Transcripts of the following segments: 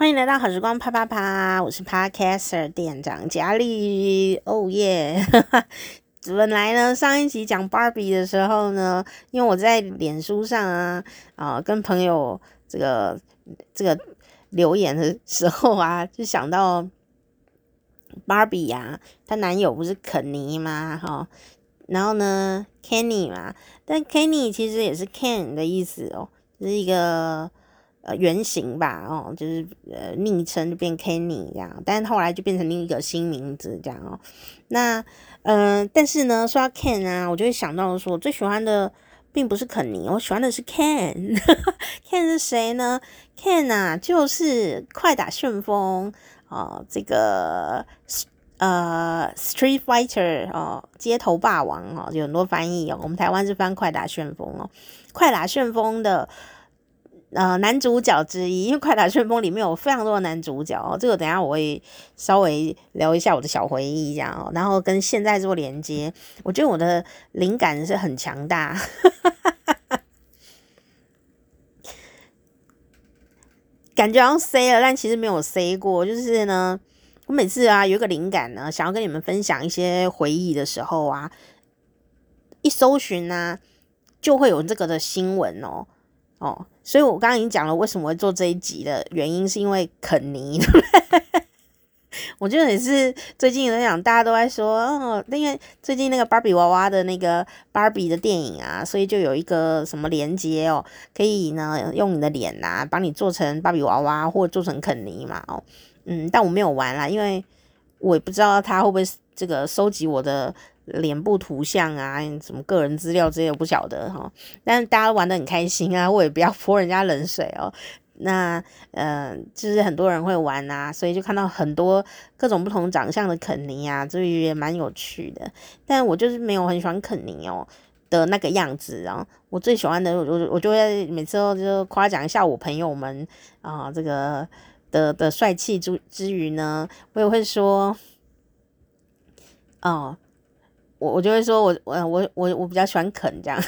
欢迎来到好时光啪啪啪，我是 Podcaster 店长佳丽，哦耶！本来呢，上一集讲 Barbie 的时候呢，因为我在脸书上啊啊、跟朋友这个这个留言的时候啊，就想到 Barbie 呀、啊，她男友不是肯尼吗？哈、然后呢，Kenny 嘛，但 Kenny 其实也是 Ken 的意思哦，是一个。呃，原型吧，哦，就是呃，昵称就变 Kenny 这样，但是后来就变成另一个新名字这样哦。那，嗯、呃，但是呢，说到 Ken 啊，我就会想到说，我最喜欢的并不是肯尼，我喜欢的是 Ken。Ken 是谁呢？Ken 啊，就是快打旋风哦、这个呃，Street Fighter 哦，街头霸王哦，有很多翻译哦。我们台湾是翻快打旋风哦，快打旋风的。呃，男主角之一，因为《快打旋风》里面有非常多的男主角哦，这个等下我会稍微聊一下我的小回忆，这样哦，然后跟现在做连接。我觉得我的灵感是很强大，感觉好像塞了，但其实没有塞过。就是呢，我每次啊有一个灵感呢，想要跟你们分享一些回忆的时候啊，一搜寻呢、啊，就会有这个的新闻哦。哦，所以我刚刚已经讲了为什么会做这一集的原因，是因为肯尼，我觉得也是最近在讲，大家都在说，哦，因为最近那个芭比娃娃的那个芭比的电影啊，所以就有一个什么连接哦，可以呢用你的脸呐、啊，帮你做成芭比娃娃，或做成肯尼嘛，哦，嗯，但我没有玩啦，因为我也不知道他会不会这个收集我的。脸部图像啊，什么个人资料这些我不晓得哈，但是大家玩得很开心啊，我也不要 泼人家冷水哦。那呃，就是很多人会玩啊，所以就看到很多各种不同长相的肯尼啊，这也蛮有趣的。但我就是没有很喜欢肯尼哦的那个样子啊，我最喜欢的，我我就会每次都就夸奖一下我朋友们啊，这个的的帅气之之余呢，我也会说哦。我我就会说我我我我我比较喜欢啃这样，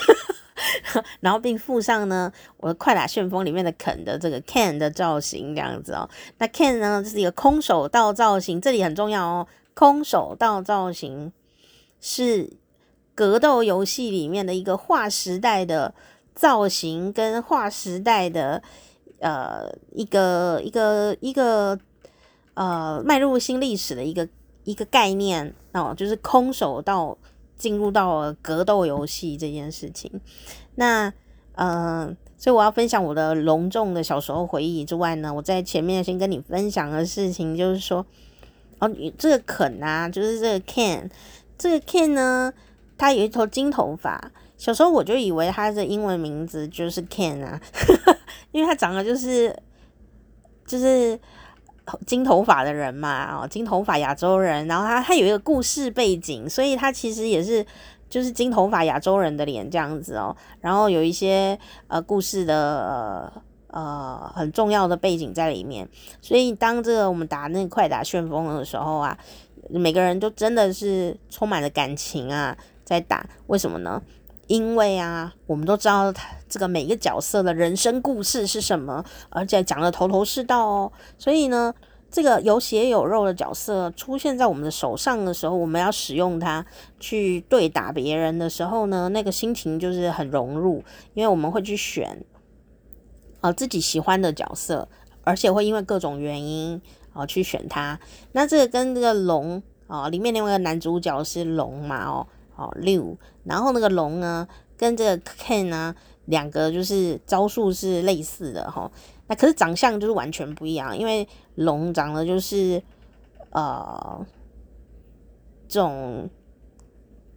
然后并附上呢我的快打旋风里面的啃的这个 Ken 的造型这样子哦。那 Ken 呢，就是一个空手道造型，这里很重要哦。空手道造型是格斗游戏里面的一个划时代的造型，跟划时代的呃一个一个一个呃迈入新历史的一个一个概念。哦，就是空手道进入到了格斗游戏这件事情。那，嗯、呃，所以我要分享我的隆重的小时候回忆之外呢，我在前面先跟你分享的事情就是说，哦，这个肯啊，就是这个 Ken，这个 Ken 呢，他有一头金头发。小时候我就以为他的英文名字就是 Ken 啊，因为他长得就是就是。金头发的人嘛，哦，金头发亚洲人，然后他他有一个故事背景，所以他其实也是就是金头发亚洲人的脸这样子哦，然后有一些呃故事的呃很重要的背景在里面，所以当这个我们打那快打旋风的时候啊，每个人都真的是充满了感情啊，在打，为什么呢？因为啊，我们都知道他这个每个角色的人生故事是什么，而且讲得头头是道哦。所以呢，这个有血有肉的角色出现在我们的手上的时候，我们要使用它去对打别人的时候呢，那个心情就是很融入，因为我们会去选啊、自己喜欢的角色，而且会因为各种原因啊、去选它。那这个跟这个龙啊、里面另外一个男主角是龙嘛哦。哦，六，然后那个龙呢，跟这个 Ken 呢，两个就是招数是类似的哈、哦。那可是长相就是完全不一样，因为龙长得就是呃，这种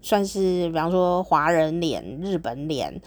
算是比方说华人脸、日本脸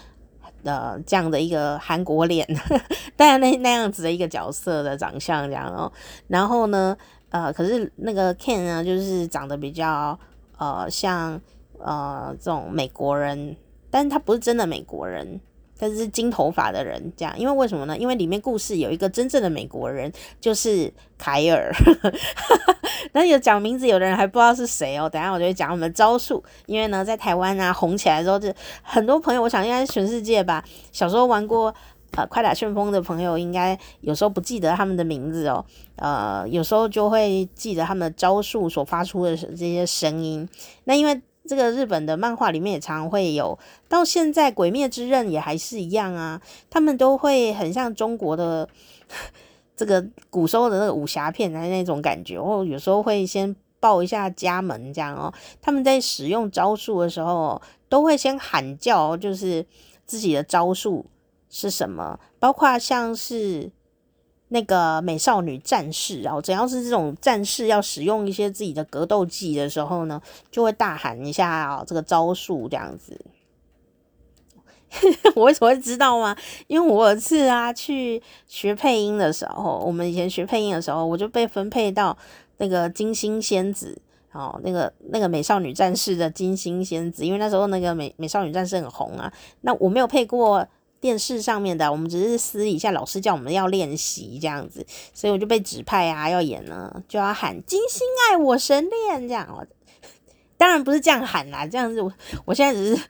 的、呃、这样的一个韩国脸，当然那那样子的一个角色的长相这样哦。然后呢，呃，可是那个 Ken 呢，就是长得比较呃像。呃，这种美国人，但是他不是真的美国人，他是金头发的人，这样，因为为什么呢？因为里面故事有一个真正的美国人，就是凯尔。那有讲名字，有的人还不知道是谁哦。等下我就会讲我们的招数，因为呢，在台湾啊红起来之后，就很多朋友，我想应该是全世界吧，小时候玩过呃快打旋风的朋友，应该有时候不记得他们的名字哦，呃，有时候就会记得他们的招数所发出的这些声音。那因为这个日本的漫画里面也常常会有，到现在《鬼灭之刃》也还是一样啊，他们都会很像中国的 这个古时候的那个武侠片的那种感觉，哦，有时候会先报一下家门这样哦。他们在使用招数的时候，都会先喊叫，就是自己的招数是什么，包括像是。那个美少女战士，然后只要是这种战士要使用一些自己的格斗技的时候呢，就会大喊一下啊，这个招数这样子。我为什么会知道吗？因为我有次啊去学配音的时候，我们以前学配音的时候，我就被分配到那个金星仙子哦，那个那个美少女战士的金星仙子，因为那时候那个美美少女战士很红啊。那我没有配过。电视上面的，我们只是私底下老师叫我们要练习这样子，所以我就被指派啊，要演呢，就要喊“金星爱我神恋”这样哦。当然不是这样喊啦，这样子我我现在只是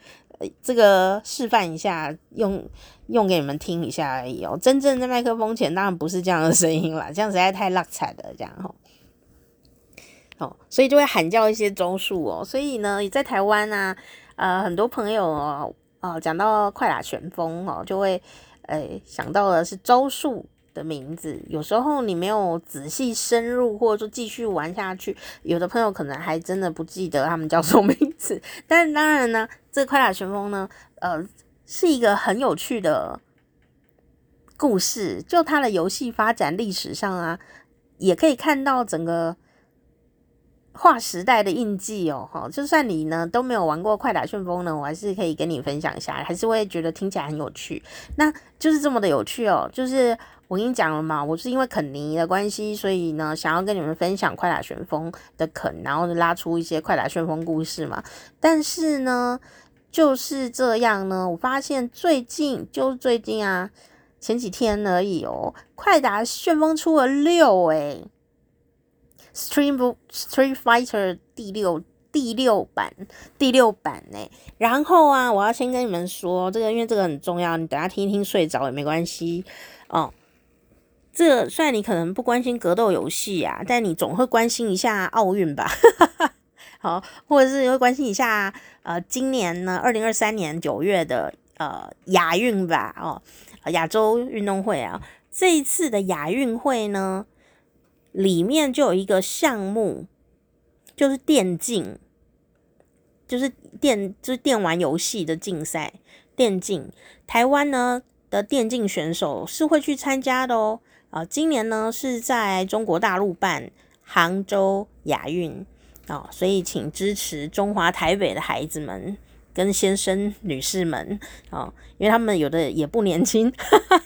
这个示范一下，用用给你们听一下而已哦。真正在麦克风前当然不是这样的声音啦，这样实在太落彩了，这样吼。哦，所以就会喊叫一些周数哦。所以呢，在台湾啊，呃，很多朋友哦。哦，讲到快打旋风哦，就会诶想到的是招数的名字。有时候你没有仔细深入，或者说继续玩下去，有的朋友可能还真的不记得他们叫什么名字。但当然呢，这快打旋风呢，呃，是一个很有趣的故事。就它的游戏发展历史上啊，也可以看到整个。划时代的印记哦，哈，就算你呢都没有玩过快打旋风呢，我还是可以跟你分享一下，还是会觉得听起来很有趣。那就是这么的有趣哦，就是我跟你讲了嘛，我是因为肯尼的关系，所以呢想要跟你们分享快打旋风的肯，然后拉出一些快打旋风故事嘛。但是呢，就是这样呢，我发现最近就是最近啊，前几天而已哦，快打旋风出了六诶。Street Street Fighter 第六第六版第六版呢，然后啊，我要先跟你们说这个，因为这个很重要，你等下听一听睡着也没关系哦。这虽然你可能不关心格斗游戏啊，但你总会关心一下奥运吧，好，或者是会关心一下呃，今年呢，二零二三年九月的呃亚运吧，哦，亚洲运动会啊，这一次的亚运会呢。里面就有一个项目，就是电竞，就是电就是电玩游戏的竞赛。电竞，台湾呢的电竞选手是会去参加的哦。啊，今年呢是在中国大陆办杭州亚运啊，所以请支持中华台北的孩子们跟先生女士们啊，因为他们有的也不年轻。哈哈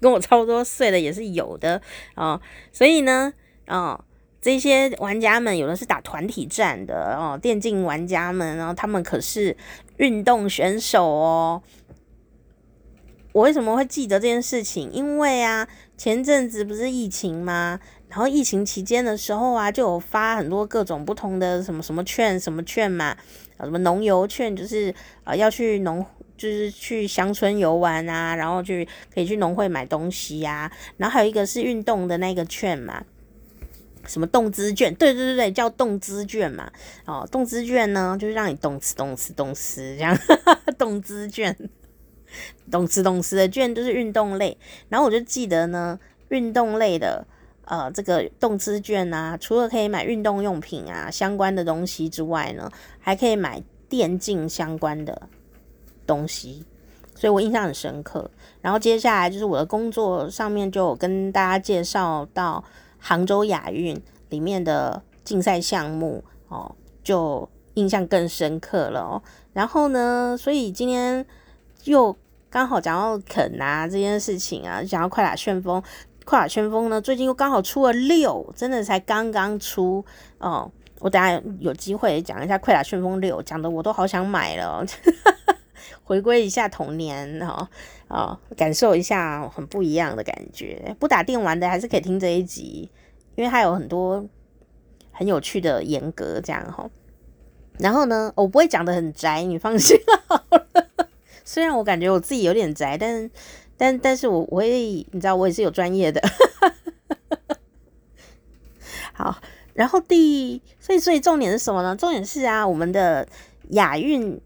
跟我差不多岁的也是有的哦，所以呢，哦，这些玩家们有的是打团体战的哦，电竞玩家们，然后他们可是运动选手哦。我为什么会记得这件事情？因为啊，前阵子不是疫情吗？然后疫情期间的时候啊，就有发很多各种不同的什么什么券，什么券嘛，啊，什么农游券，就是啊要去农。就是去乡村游玩啊，然后去可以去农会买东西呀、啊，然后还有一个是运动的那个券嘛，什么动资券？对对对对，叫动资券嘛。哦，动资券呢，就是让你动次动次动次这样，动资券，动吃动吃的券就是运动类。然后我就记得呢，运动类的呃这个动资券啊，除了可以买运动用品啊相关的东西之外呢，还可以买电竞相关的。东西，所以我印象很深刻。然后接下来就是我的工作上面就跟大家介绍到杭州亚运里面的竞赛项目哦，就印象更深刻了哦。然后呢，所以今天又刚好讲到肯啊这件事情啊，讲到快打旋风，快打旋风呢最近又刚好出了六，真的才刚刚出哦。我等下有机会讲一下快打旋风六，讲的我都好想买了。回归一下童年哦，哦，感受一下很不一样的感觉。不打电玩的还是可以听这一集，因为它有很多很有趣的严格这样哈。然后呢，我不会讲得很宅，你放心好了。虽然我感觉我自己有点宅，但但但是我我会，你知道我也是有专业的。好，然后第所以所以重点是什么呢？重点是啊，我们的亚运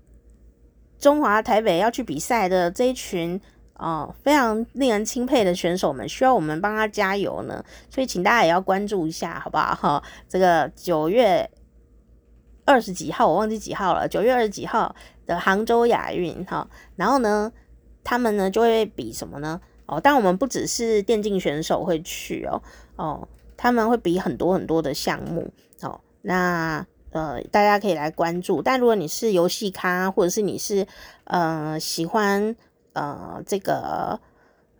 中华台北要去比赛的这一群哦，非常令人钦佩的选手们，需要我们帮他加油呢。所以请大家也要关注一下，好不好？哈，这个九月二十几号，我忘记几号了，九月二十几号的杭州亚运哈，然后呢，他们呢就会比什么呢？哦，但我们不只是电竞选手会去哦，哦。他们会比很多很多的项目，哦，那呃，大家可以来关注。但如果你是游戏咖，或者是你是呃喜欢呃这个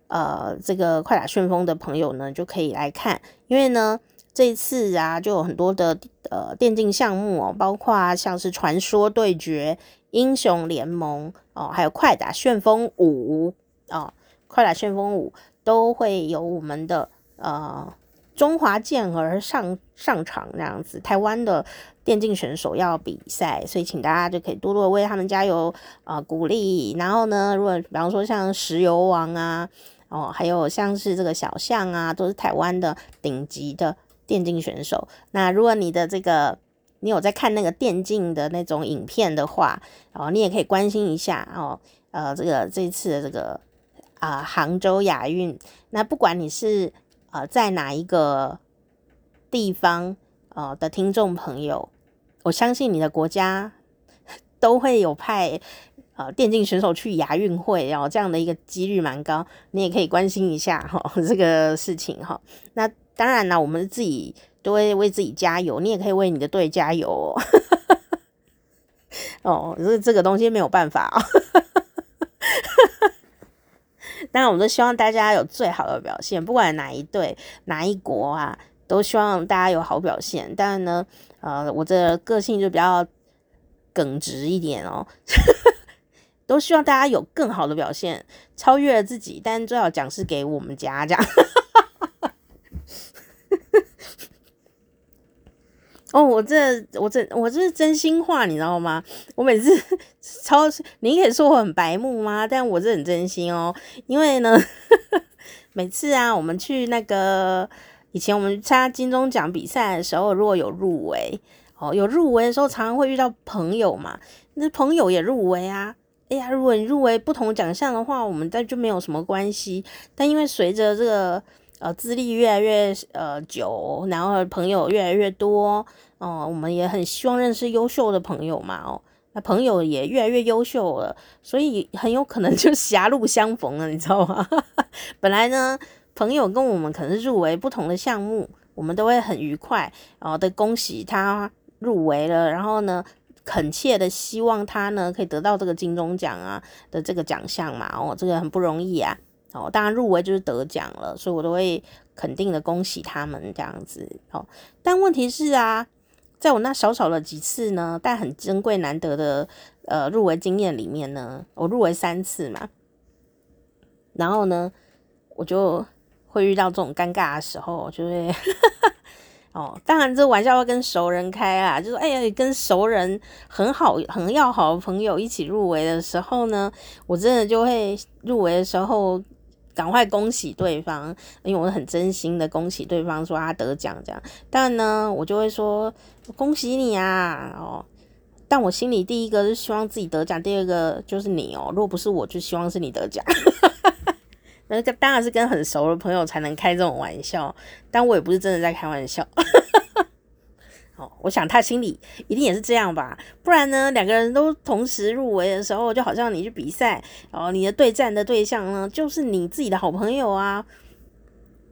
呃这个快打旋风的朋友呢，就可以来看。因为呢，这一次啊，就有很多的呃电竞项目哦，包括像是传说对决、英雄联盟哦，还有快打旋风五哦，快打旋风五都会有我们的呃。中华健儿上上场那样子，台湾的电竞选手要比赛，所以请大家就可以多多为他们加油啊、鼓励。然后呢，如果比方说像石油王啊，哦，还有像是这个小象啊，都是台湾的顶级的电竞选手。那如果你的这个你有在看那个电竞的那种影片的话，哦，你也可以关心一下哦。呃，这个这次的这个啊、杭州亚运，那不管你是。呃，在哪一个地方呃的听众朋友，我相信你的国家 都会有派呃电竞选手去亚运会，然后这样的一个几率蛮高，你也可以关心一下哈这个事情哈。那当然啦，我们自己都会为自己加油，你也可以为你的队加油哦。哦，这这个东西没有办法哦。当然，我们都希望大家有最好的表现，不管哪一队、哪一国啊，都希望大家有好表现。当然呢，呃，我这个性就比较耿直一点哦，都希望大家有更好的表现，超越了自己。但最好奖是给我们家这样。哦，我这我这我这是真心话，你知道吗？我每次 超，你可以说我很白目吗？但我是很真心哦，因为呢，每次啊，我们去那个以前我们参加金钟奖比赛的时候，如果有入围哦，有入围的时候，常常会遇到朋友嘛，那朋友也入围啊。哎呀，如果你入围不同奖项的话，我们这就没有什么关系。但因为随着这个。呃，资历越来越呃久，然后朋友越来越多，哦、我们也很希望认识优秀的朋友嘛，哦，那朋友也越来越优秀了，所以很有可能就狭路相逢了，你知道吗？本来呢，朋友跟我们可能是入围不同的项目，我们都会很愉快，然后的恭喜他入围了，然后呢，恳切的希望他呢可以得到这个金钟奖啊的这个奖项嘛，哦，这个很不容易啊。哦，当然入围就是得奖了，所以我都会肯定的恭喜他们这样子。哦，但问题是啊，在我那少少的几次呢，但很珍贵难得的呃入围经验里面呢，我入围三次嘛，然后呢，我就会遇到这种尴尬的时候，就会哦，当然这玩笑要跟熟人开啊，就是哎呀，跟熟人很好很要好的朋友一起入围的时候呢，我真的就会入围的时候。赶快恭喜对方，因为我很真心的恭喜对方，说他得奖这样。但呢，我就会说恭喜你啊，哦，但我心里第一个是希望自己得奖，第二个就是你哦。如果不是我，就希望是你得奖。那个当然是跟很熟的朋友才能开这种玩笑，但我也不是真的在开玩笑。哦，我想他心里一定也是这样吧，不然呢，两个人都同时入围的时候，就好像你去比赛，哦，你的对战的对象呢，就是你自己的好朋友啊，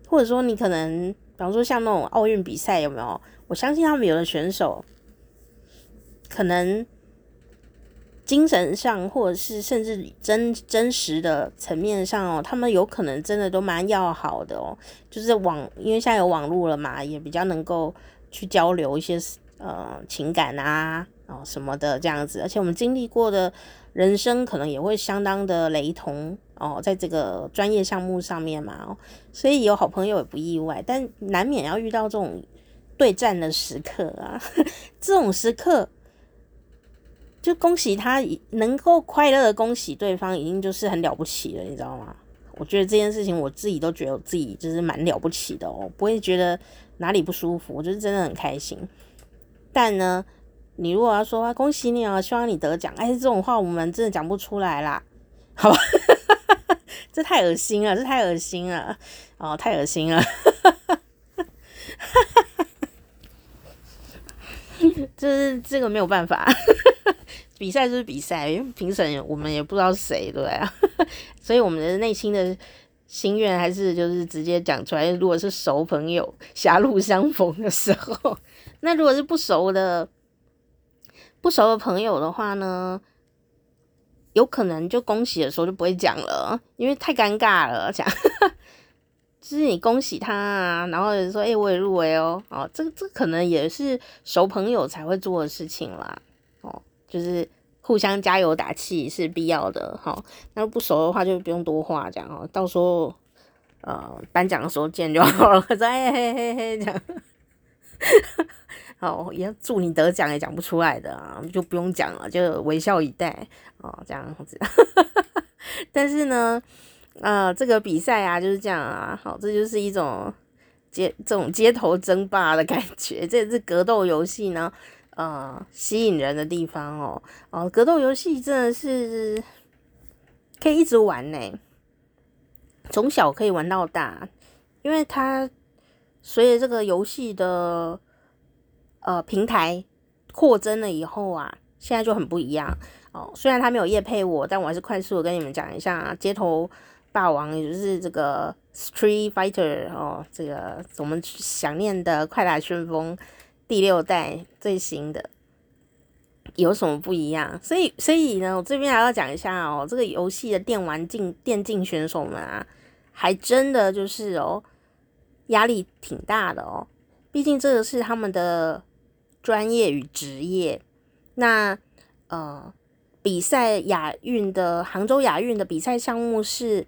或者说你可能，比方说像那种奥运比赛有没有？我相信他们有的选手，可能精神上或者是甚至真真实的层面上哦，他们有可能真的都蛮要好的哦，就是网，因为现在有网络了嘛，也比较能够。去交流一些呃情感啊，哦什么的这样子，而且我们经历过的人生可能也会相当的雷同哦，在这个专业项目上面嘛，哦，所以有好朋友也不意外，但难免要遇到这种对战的时刻啊，这种时刻就恭喜他能够快乐的恭喜对方，已经就是很了不起了，你知道吗？我觉得这件事情我自己都觉得我自己就是蛮了不起的哦，不会觉得哪里不舒服，我就是真的很开心。但呢，你如果要说恭喜你啊，希望你得奖，哎，这种话我们真的讲不出来啦，好吧？这太恶心了，这太恶心了，哦，太恶心了，这是这个没有办法，比赛就是比赛，因为评审我们也不知道是谁，对啊，所以我们的内心的心愿还是就是直接讲出来。如果是熟朋友，狭路相逢的时候。那如果是不熟的、不熟的朋友的话呢，有可能就恭喜的时候就不会讲了，因为太尴尬了。讲 就是你恭喜他啊，然后说：“哎、我也入围哦。”哦，这这可能也是熟朋友才会做的事情啦。就是互相加油打气是必要的。好、那不熟的话就不用多话讲哦，到时候呃颁奖的时候见就好了。说：“哎嘿嘿嘿，这样。”好，也祝你得奖也讲不出来的啊，就不用讲了，就微笑以待哦，这样子。但是呢，呃，这个比赛啊就是这样啊，好，这就是一种街这种街头争霸的感觉，这也是格斗游戏呢，呃，吸引人的地方哦。哦，格斗游戏真的是可以一直玩呢，从小可以玩到大，因为它。随着这个游戏的呃平台扩增了以后啊，现在就很不一样哦。虽然他没有业配我，但我还是快速的跟你们讲一下《街头霸王》，也就是这个《Street Fighter》哦，这个我们想念的《快打旋风》第六代最新的有什么不一样？所以，所以呢，我这边还要讲一下哦，这个游戏的电玩竞电竞选手们啊，还真的就是哦。压力挺大的哦，毕竟这个是他们的专业与职业。那呃，比赛亚运的杭州亚运的比赛项目是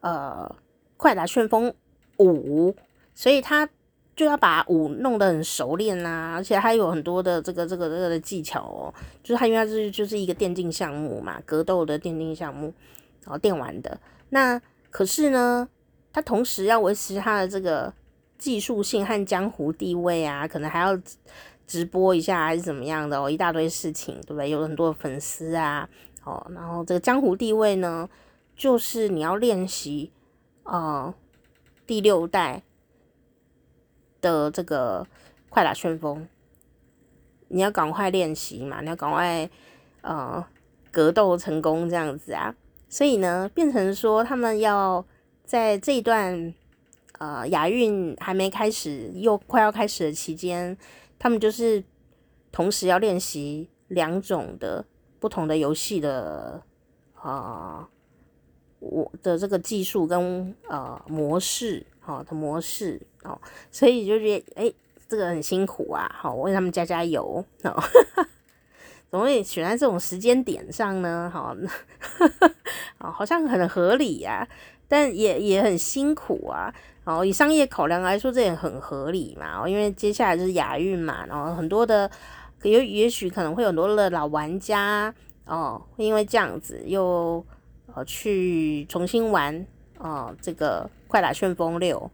呃快打旋风五，所以他就要把舞弄得很熟练呐、啊，而且他有很多的这个这个这个的技巧哦。就是他因为它是就是一个电竞项目嘛，格斗的电竞项目，然后电玩的。那可是呢，他同时要维持他的这个技术性和江湖地位啊，可能还要直播一下还是怎么样的哦，一大堆事情，对不对？有很多粉丝啊，哦，然后这个江湖地位呢，就是你要练习啊，第六代的这个快打旋风，你要赶快练习嘛，你要赶快呃格斗成功这样子啊，所以呢，变成说他们要。在这一段呃亚运还没开始又快要开始的期间，他们就是同时要练习两种的不同的游戏的啊，我、的这个技术跟呃模式好、的模式哦，所以就觉得哎，这个很辛苦啊，好，我为他们加加油哦，怎么会选在这种时间点上呢？好，啊，好像很合理呀、但也也很辛苦啊，哦以商业考量来说，这也很合理嘛。因为接下来就是亚运嘛，然后很多的也也许可能会有很多的老玩家哦，会因为这样子又呃去重新玩哦这个快打旋风六。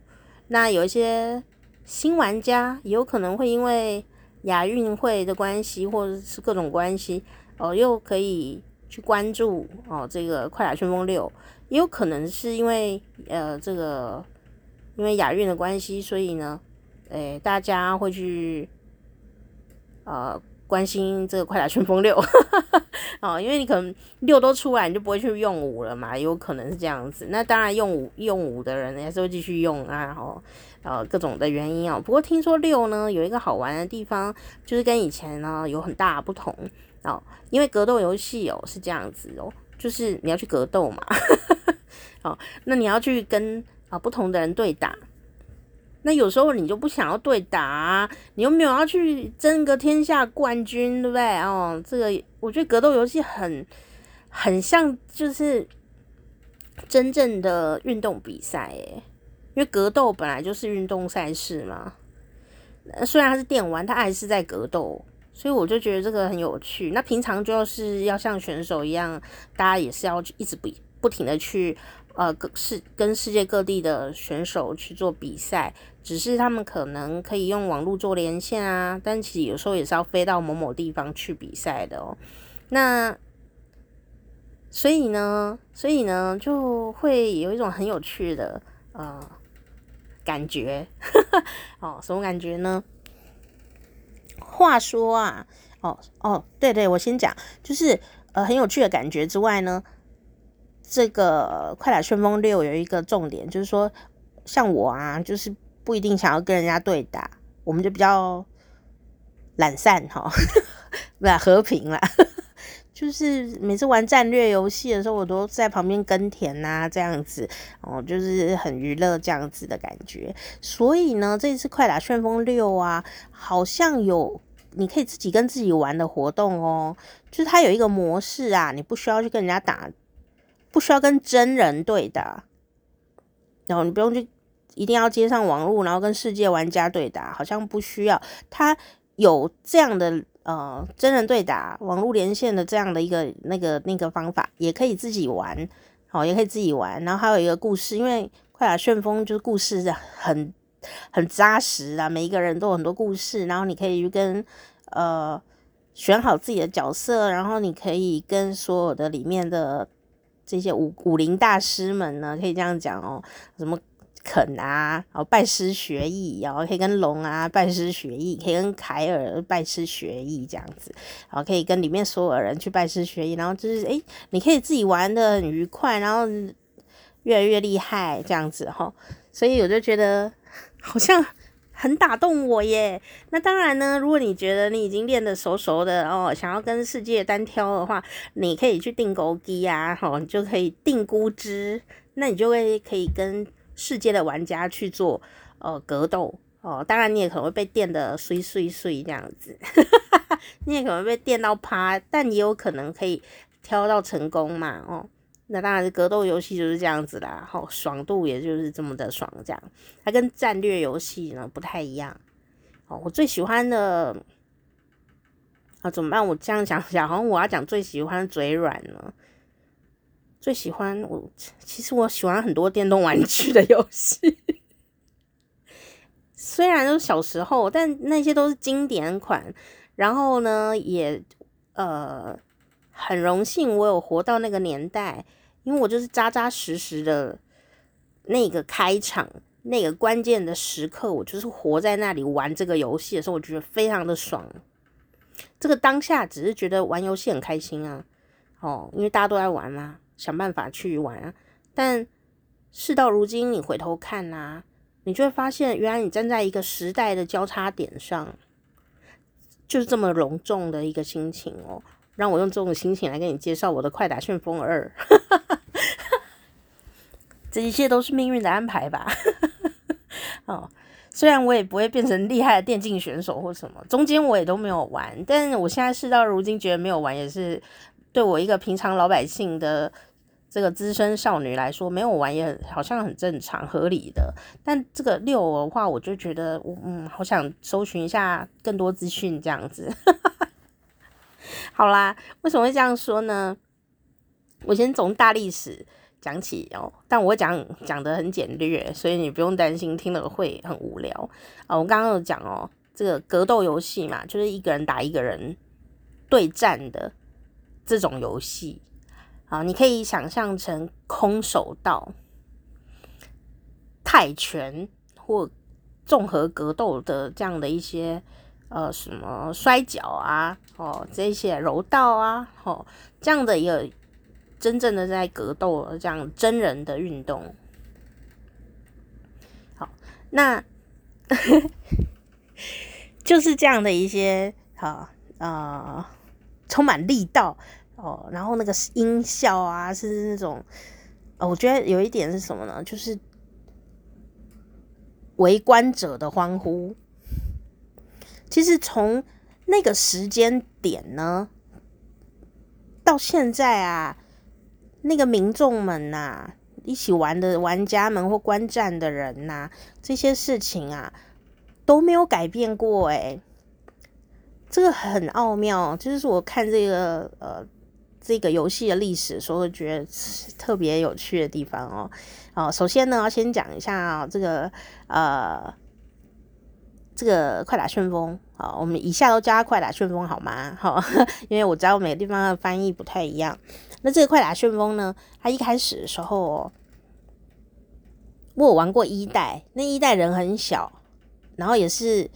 那有一些新玩家也有可能会因为亚运会的关系，或者是各种关系哦，又可以去关注哦这个快打旋风六。也有可能是因为呃这个因为亚运的关系，所以呢，诶、大家会去呃关心这个快打旋风六，哦，因为你可能六都出来，你就不会去用五了嘛，有可能是这样子。那当然用五用五的人还是会继续用啊，然后呃各种的原因哦。不过听说六呢有一个好玩的地方，就是跟以前呢有很大不同哦，因为格斗游戏哦是这样子哦。就是你要去格斗嘛，哦，那你要去跟啊不同的人对打，那有时候你就不想要对打，你又没有要去争个天下冠军，对不对？哦，这个我觉得格斗游戏很很像就是真正的运动比赛，诶，因为格斗本来就是运动赛事嘛，虽然它是电玩，它还是在格斗。所以我就觉得这个很有趣。那平常就是要像选手一样，大家也是要一直不不停的去呃，各世跟世界各地的选手去做比赛，只是他们可能可以用网络做连线啊，但其实有时候也是要飞到某某地方去比赛的哦。那所以呢，所以呢，就会有一种很有趣的呃感觉 哦，什么感觉呢？话说啊，哦哦，对对，我先讲，就是呃很有趣的感觉之外呢。这个快打旋风六有一个重点，就是说，像我啊，就是不一定想要跟人家对打，我们就比较懒散哈，不是和平啦，就是每次玩战略游戏的时候，我都在旁边耕田呐、这样子哦，就是很娱乐这样子的感觉。所以呢，这一次快打旋风六啊，好像有你可以自己跟自己玩的活动哦，就是它有一个模式啊，你不需要去跟人家打。不需要跟真人对打，然后你不用去一定要接上网络，然后跟世界玩家对打，好像不需要。它有这样的呃真人对打、网络连线的这样的一个那个那个方法，也可以自己玩，好，也可以自己玩。然后还有一个故事，因为快打旋风就是故事很很扎实啊，每一个人都有很多故事，然后你可以去跟呃选好自己的角色，然后你可以跟所有的里面的。这些武武林大师们呢，可以这样讲哦，什么肯啊，然后拜师学艺，然后可以跟龙啊拜师学艺，可以跟凯尔拜师学艺这样子，然后可以跟里面所有人去拜师学艺，然后就是诶，你可以自己玩得很愉快，然后越来越厉害这样子哈，所以我就觉得好像。很打动我耶！那当然呢，如果你觉得你已经练得熟熟的哦，想要跟世界单挑的话，你可以去订购机啊，哦，你就可以定估值，那你就会可以跟世界的玩家去做呃格斗哦。当然你也可能会被电得碎碎碎这样子，你也可能会被电到趴，但也有可能可以挑到成功嘛哦。那当然格斗游戏就是这样子啦，好，爽度也就是这么的爽，这样。它跟战略游戏呢不太一样。哦，我最喜欢的啊，怎么办？我这样讲讲，好像我要讲最喜欢嘴软呢。最喜欢我，其实我喜欢很多电动玩具的游戏，虽然都是小时候，但那些都是经典款。然后呢，也呃很荣幸我有活到那个年代。因为我就是扎扎实实的那个开场，那个关键的时刻，我就是活在那里玩这个游戏的时候，我觉得非常的爽。这个当下只是觉得玩游戏很开心啊，哦，因为大家都在玩嘛，想办法去玩啊。但事到如今，你回头看呐、啊，你就会发现，原来你站在一个时代的交叉点上，就是这么隆重的一个心情哦。让我用这种心情来跟你介绍我的《快打旋风二》，这一切都是命运的安排吧？哦，虽然我也不会变成厉害的电竞选手或什么，中间我也都没有玩，但我现在事到如今觉得没有玩也是对我一个平常老百姓的这个资深少女来说，没有玩也好像很正常合理的。但这个六的话，我就觉得我嗯，好想搜寻一下更多资讯这样子。好啦，为什么会这样说呢？我先从大历史讲起哦，但我讲讲得很简略，所以你不用担心听了会很无聊啊。我刚刚有讲哦，这个格斗游戏嘛，就是一个人打一个人对战的这种游戏啊，你可以想象成空手道、泰拳或综合格斗的这样的一些。呃，什么摔跤啊，哦，这些柔道啊，哦，这样的一个真正的在格斗这样真人的运动，好，那 就是这样的一些，好，呃，充满力道哦，然后那个音效啊，是那种，我觉得有一点是什么呢？就是围观者的欢呼。其实从那个时间点呢，到现在啊，那个民众们呐、啊，一起玩的玩家们或观战的人呐、啊，这些事情啊都没有改变过诶，这个很奥妙。就是我看这个呃这个游戏的历史的时候，觉得特别有趣的地方哦。哦，首先呢，要先讲一下这个呃，这个快打旋风啊，我们以下都叫它快打旋风好吗？好，因为我知道每个地方的翻译不太一样。那这个快打旋风呢，它一开始的时候，我有玩过一代，那一代人很小，然后也是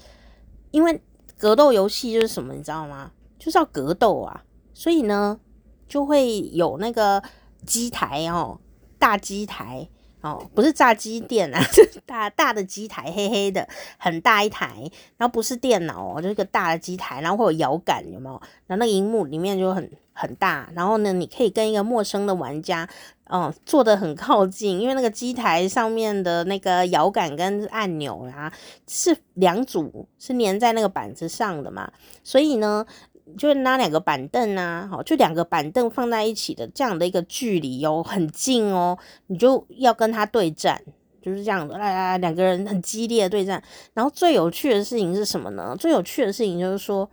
因为格斗游戏就是什么，你知道吗？就是要格斗啊，所以呢。就会有那个机台哦，大机台哦，不是炸鸡店啊，大大的机台，黑黑的，很大一台，然后不是电脑哦，就是个大的机台，然后会有摇杆，有没有？然后那个荧幕里面就很很大，然后呢，你可以跟一个陌生的玩家，哦，坐得很靠近，因为那个机台上面的那个摇杆跟按钮啊，是两组，是粘在那个板子上的嘛，所以呢。就拿两个板凳啊，好，就两个板凳放在一起的这样的一个距离哦，很近哦，你就要跟他对战，就是这样的，来来来，两个人很激烈的对战。然后最有趣的事情是什么呢？最有趣的事情就是说，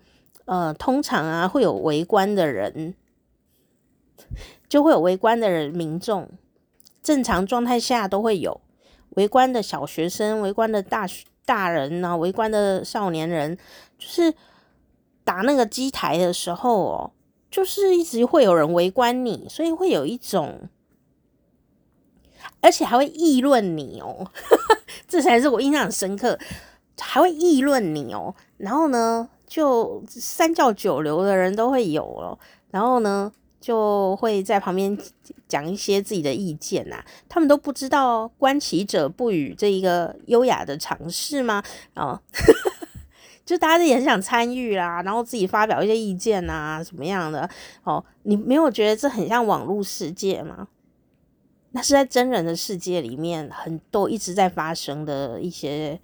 呃，通常啊会有围观的人，就会有围观的人民众，正常状态下都会有围观的小学生、围观的大学大人啊、围观的少年人，就是。打那个机台的时候哦，就是一直会有人围观你，所以会有一种，而且还会议论你哦，这才是我印象很深刻，还会议论你哦。然后呢，就三教九流的人都会有哦，然后呢，就会在旁边讲一些自己的意见呐。他们都不知道“观棋者不语”这一个优雅的尝试吗？哦。就大家也很想参与啦，然后自己发表一些意见啊，什么样的？哦，你没有觉得这很像网络世界吗？那是在真人的世界里面，很多一直在发生的一些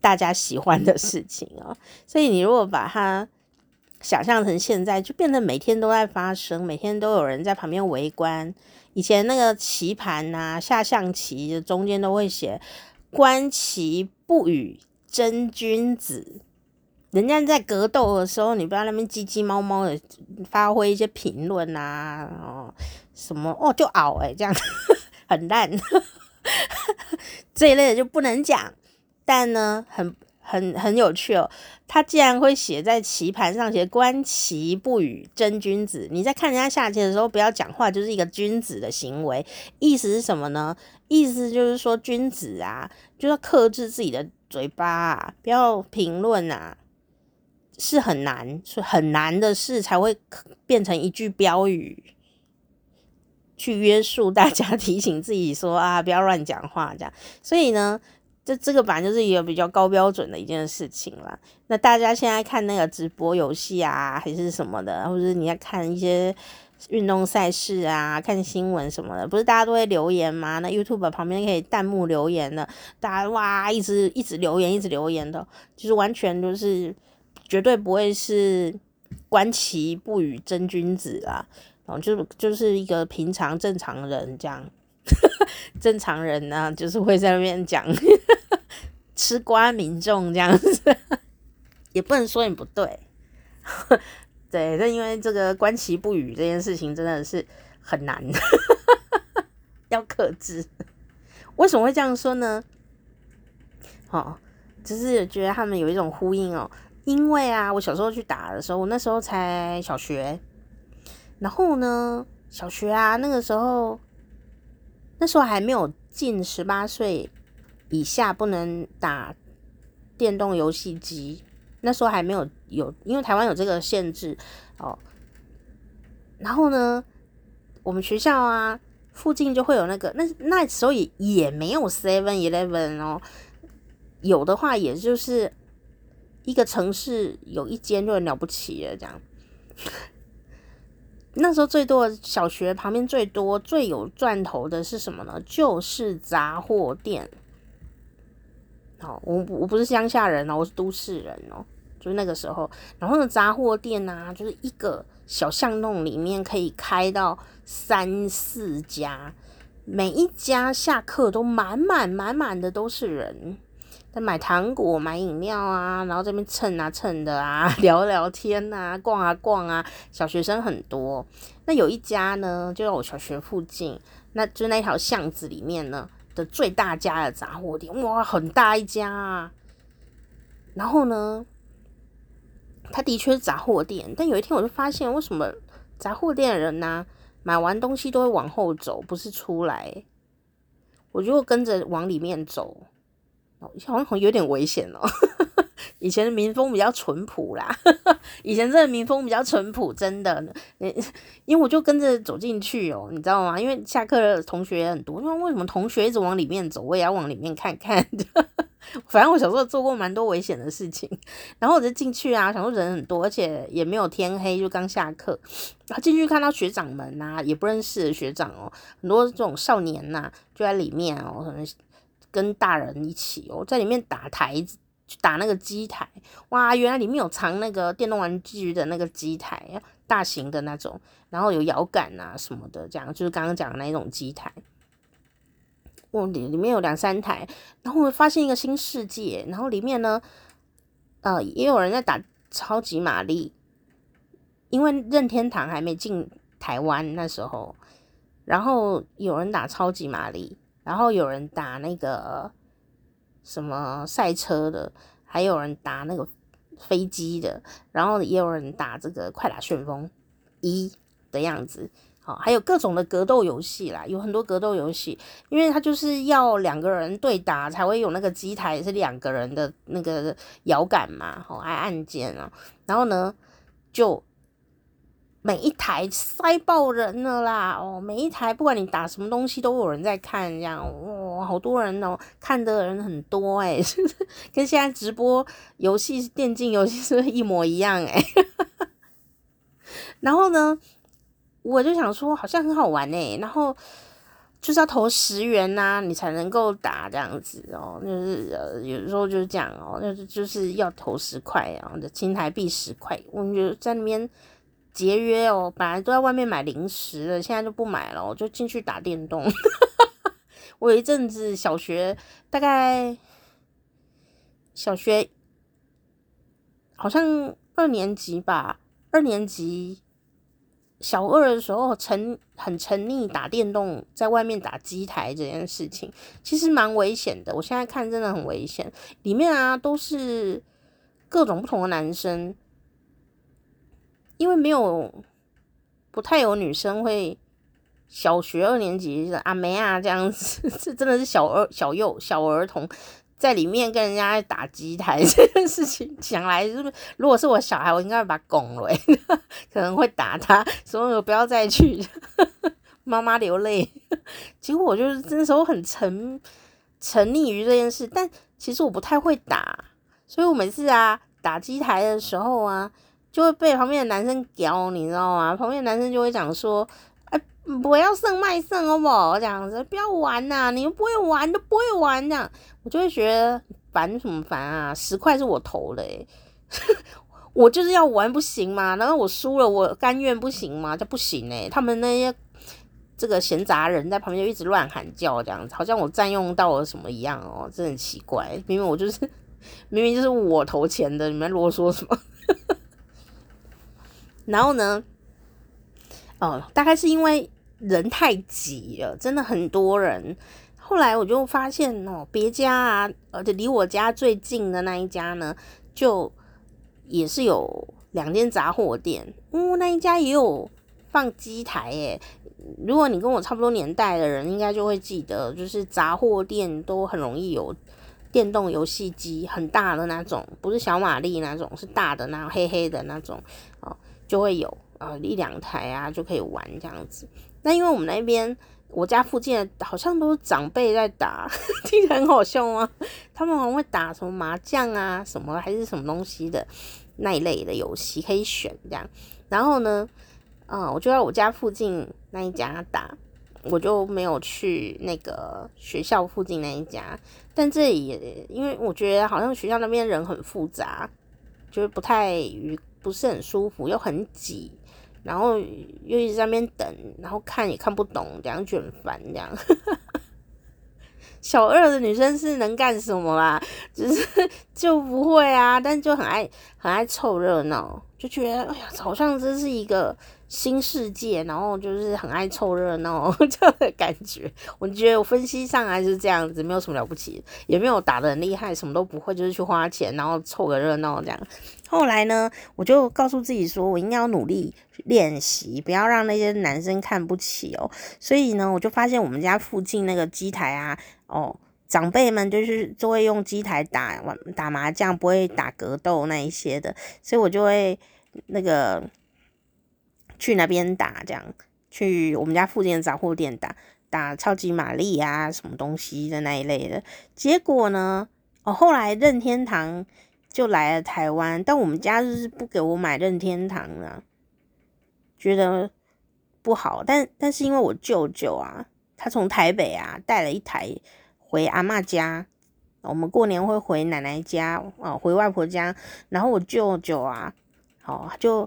大家喜欢的事情啊。所以你如果把它想象成现在，就变得每天都在发生，每天都有人在旁边围观。以前那个棋盘啊，下象棋中间都会写“观棋不语真君子”。人家在格斗的时候，你不要那边唧唧猫猫的发挥一些评论啊，哦，什么哦就拗哎、欸，这样很烂，这一类的就不能讲。但呢，很很很有趣哦，他既然会写在棋盘上写“观棋不语真君子”，你在看人家下棋的时候不要讲话，就是一个君子的行为。意思是什么呢？意思就是说君子啊，就要克制自己的嘴巴啊，不要评论啊。是很难，是很难的事才会变成一句标语，去约束大家，提醒自己说啊，不要乱讲话这样。所以呢，这这个本来就是一个比较高标准的一件事情啦。那大家现在看那个直播游戏啊，还是什么的，或者你在看一些运动赛事啊，看新闻什么的，不是大家都会留言吗？那 YouTube 旁边可以弹幕留言的，大家哇，一直一直留言，一直留言的，就是完全就是。绝对不会是观棋不语真君子啊！哦，就就是一个平常正常人这样，正常人呢、啊，就是会在那边讲吃瓜民众这样子，也不能说你不对，对，那因为这个观棋不语这件事情真的是很难，要克制。为什么会这样说呢？哦，只是觉得他们有一种呼应哦。因为啊，我小时候去打的时候，我那时候才小学，然后呢，小学啊，那个时候，那时候还没有进十八岁以下不能打电动游戏机，那时候还没有有，因为台湾有这个限制哦。然后呢，我们学校啊附近就会有那个，那那时候也也没有 Seven Eleven 哦，有的话也就是。一个城市有一间就很了不起了，这样。那时候最多的小学旁边最多最有赚头的是什么呢？就是杂货店。好，我我不是乡下人哦，我是都市人哦。就是那个时候，然后呢，杂货店啊，就是一个小巷弄里面可以开到三四家，每一家下课都满满满满的都是人。在买糖果、买饮料啊，然后这边蹭啊蹭的啊，聊聊天啊，逛啊逛啊，小学生很多。那有一家呢，就在我小学附近，那就那条巷子里面呢的最大家的杂货店，哇，很大一家啊。然后呢，它的确是杂货店，但有一天我就发现，为什么杂货店的人呢、买完东西都会往后走，不是出来？我就跟着往里面走，好像好像有点危险哦。以前的民风比较淳朴啦，以前这个民风比较淳朴，真的。因为我就跟着走进去哦，你知道吗？因为下课的同学也很多，因为为什么同学一直往里面走，我也要往里面看看。反正我小时候做过蛮多危险的事情，然后我就进去啊，想说人很多，而且也没有天黑，就刚下课，然后进去看到学长们呐，也不认识的学长哦，很多这种少年呐，就在里面哦，可能跟大人一起哦，在里面打台子，打那个机台，哇，原来里面有藏那个电动玩具的那个机台，大型的那种，然后有摇杆啊什么的，这样就是刚刚讲的那种机台。里里面有两三台，然后我发现一个新世界，然后里面呢，呃，也有人在打超级玛丽，因为任天堂还没进台湾那时候，然后有人打超级玛丽，然后有人打那个什么赛车的，还有人打那个飞机的，然后也有人打这个快打旋风一的样子。好，还有各种的格斗游戏啦，有很多格斗游戏，因为它就是要两个人对打才会有那个机台是两个人的那个摇杆嘛，好按按键啊，然后呢，就每一台塞爆人了啦，哦，每一台不管你打什么东西都有人在看，这样哇，好多人哦，看的人很多哎，跟现在直播游戏电竞游戏是不是一模一样哎？然后呢？我就想说，好像很好玩诶，然后就是要投十元呐、你才能够打这样子哦，就是呃，有时候就是这样哦，就是就是要投十块啊，的青台币十块，我们就在那边节约哦，本来都在外面买零食的，现在就不买了，我就进去打电动。我有一阵子小学大概小学好像二年级吧，二年级。小二的时候沉很沉溺打电动，在外面打机台这件事情，其实蛮危险的。我现在看真的很危险，里面啊都是各种不同的男生，因为没有不太有女生会小学二年级阿梅啊这样子，这真的是小儿小幼小儿童。在里面跟人家打机台 这件事情，想来是？如果是我小孩，我应该会把拱了，可能会打他，所以我不要再去。妈妈流泪。结果我就是那时候很沉沉溺于这件事，但其实我不太会打，所以我每次啊打机台的时候啊，就会被旁边的男生屌，你知道吗？旁边的男生就会讲说。哎不要胜卖胜，好不好？这样子不要玩呐、你又不会玩，都不会玩这样，我就会觉得烦什么烦啊！十块是我投的诶，我就是要玩不行吗？然后我输了，我甘愿不行吗？这不行诶，他们那些这个闲杂人在旁边就一直乱喊叫，这样子好像我占用到了什么一样哦，真很奇怪。明明我就是明明就是我投钱的，你们啰嗦什么？然后呢？哦，大概是因为。人太挤了，真的很多人。后来我就发现哦，别家啊，而且离我家最近的那一家呢，就也是有两间杂货店。哦，那一家也有放机台诶。如果你跟我差不多年代的人，应该就会记得，就是杂货店都很容易有电动游戏机，很大的那种，不是小马力那种，是大的那种黑黑的那种，就会有呃一两台啊，就可以玩这样子。那因为我们那边，我家附近好像都是长辈在打，听起来很好笑吗？他们好像会打什么麻将啊，什么还是什么东西的那一类的游戏可以选这样。然后呢，啊、嗯，我就在我家附近那一家打，我就没有去那个学校附近那一家。但这里也因为我觉得好像学校那边人很复杂，就是不太愉不是很舒服，又很挤。然后又一直在那边等，然后看也看不懂，这样就很烦这样。小二的女生是能干什么啦？只是就不会啊，但就很爱很爱凑热闹，就觉得哎呀，好像这是一个。新世界，然后就是很爱凑热闹 这样的感觉。我觉得我分析上来是这样子，没有什么了不起，也没有打得很厉害，什么都不会，就是去花钱，然后凑个热闹这样。后来呢，我就告诉自己说，我应该要努力练习，不要让那些男生看不起哦。所以呢，我就发现我们家附近那个机台啊，哦，长辈们就是就会用机台打玩打麻将，不会打格斗那一些的，所以我就会那个。去那边打，这样去我们家附近的杂货店打打超级玛丽啊，什么东西的那一类的。结果呢，哦，后来任天堂就来了台湾，但我们家就是不给我买任天堂的，觉得不好。但但是因为我舅舅啊，他从台北啊带了一台回阿妈家，我们过年会回奶奶家啊，回外婆家，然后我舅舅啊，哦就。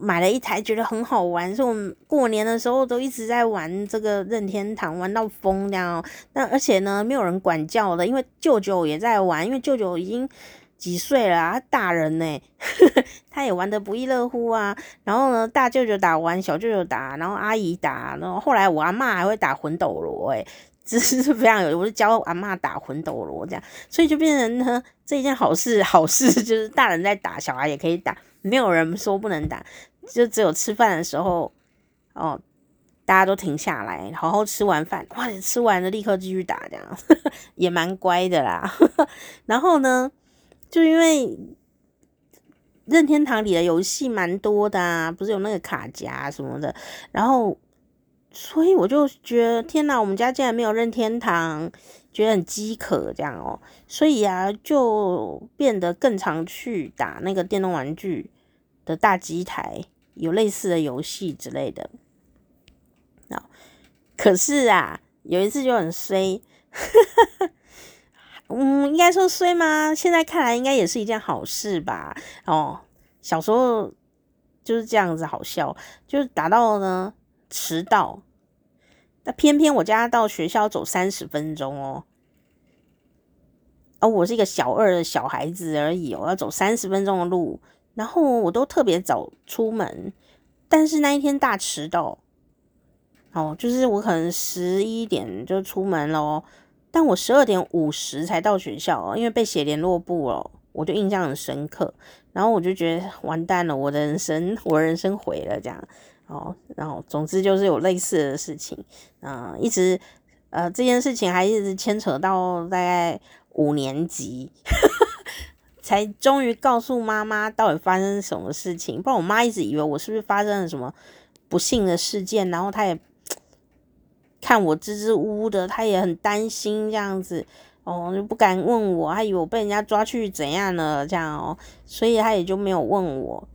买了一台，觉得很好玩，所以我们过年的时候都一直在玩这个任天堂，玩到疯这样。但而且呢，没有人管教的，因为舅舅也在玩，因为舅舅已经几岁了啊，他大人呢，他也玩得不亦乐乎啊。然后呢，大舅舅打完，小舅舅打，然后阿姨打，然后后来我阿妈还会打魂斗罗，诶，这是非常有，我就教阿嬷打魂斗罗这样，所以就变成呢这一件好事，好事就是大人在打，小孩也可以打。没有人说不能打，就只有吃饭的时候，哦，大家都停下来，好好吃完饭，哇，吃完了立刻继续打，这样呵呵 也蛮乖的啦呵呵。然后呢，就因为任天堂里的游戏蛮多的啊，不是有那个卡夹什么的，然后所以我就觉得天哪，我们家竟然没有任天堂。觉得很饥渴，这样哦，所以啊，就变得更常去打那个电动玩具的大机台，有类似的游戏之类的。可是啊，有一次就很衰，嗯，应该说衰吗？现在看来应该也是一件好事吧。哦，小时候就是这样子，好笑，就是打到呢迟到。那偏偏我家到学校走三十分钟哦，哦我是一个小二的小孩子而已哦，要走三十分钟的路，然后我都特别早出门，但是那一天大迟到，哦，就是我可能十一点就出门了哦，但我十二点五十才到学校哦，因为被写联络簿了，我就印象很深刻，然后我就觉得完蛋了，我的人生，我的人生毁了这样。哦，然后总之就是有类似的事情，嗯、一直呃这件事情还一直牵扯到大概五年级，才终于告诉妈妈到底发生什么事情。不然我妈一直以为我是不是发生了什么不幸的事件，然后她也看我支支吾吾的，她也很担心这样子，哦，就不敢问我，还以为我被人家抓去怎样了这样哦，所以她也就没有问我，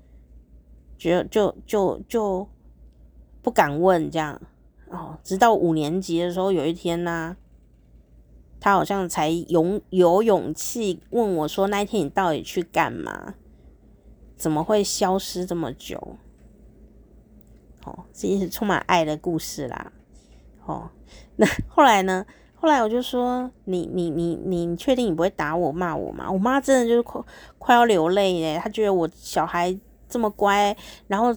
就就就就。不敢问这样哦，直到五年级的时候，有一天呢、他好像才有有勇气问我说：“那一天你到底去干嘛？怎么会消失这么久？”哦，这也是充满爱的故事啦。哦，那后来呢？后来我就说：“你你你你，确定你不会打我骂我吗？”我妈真的就是快快要流泪耶，她觉得我小孩这么乖，然后。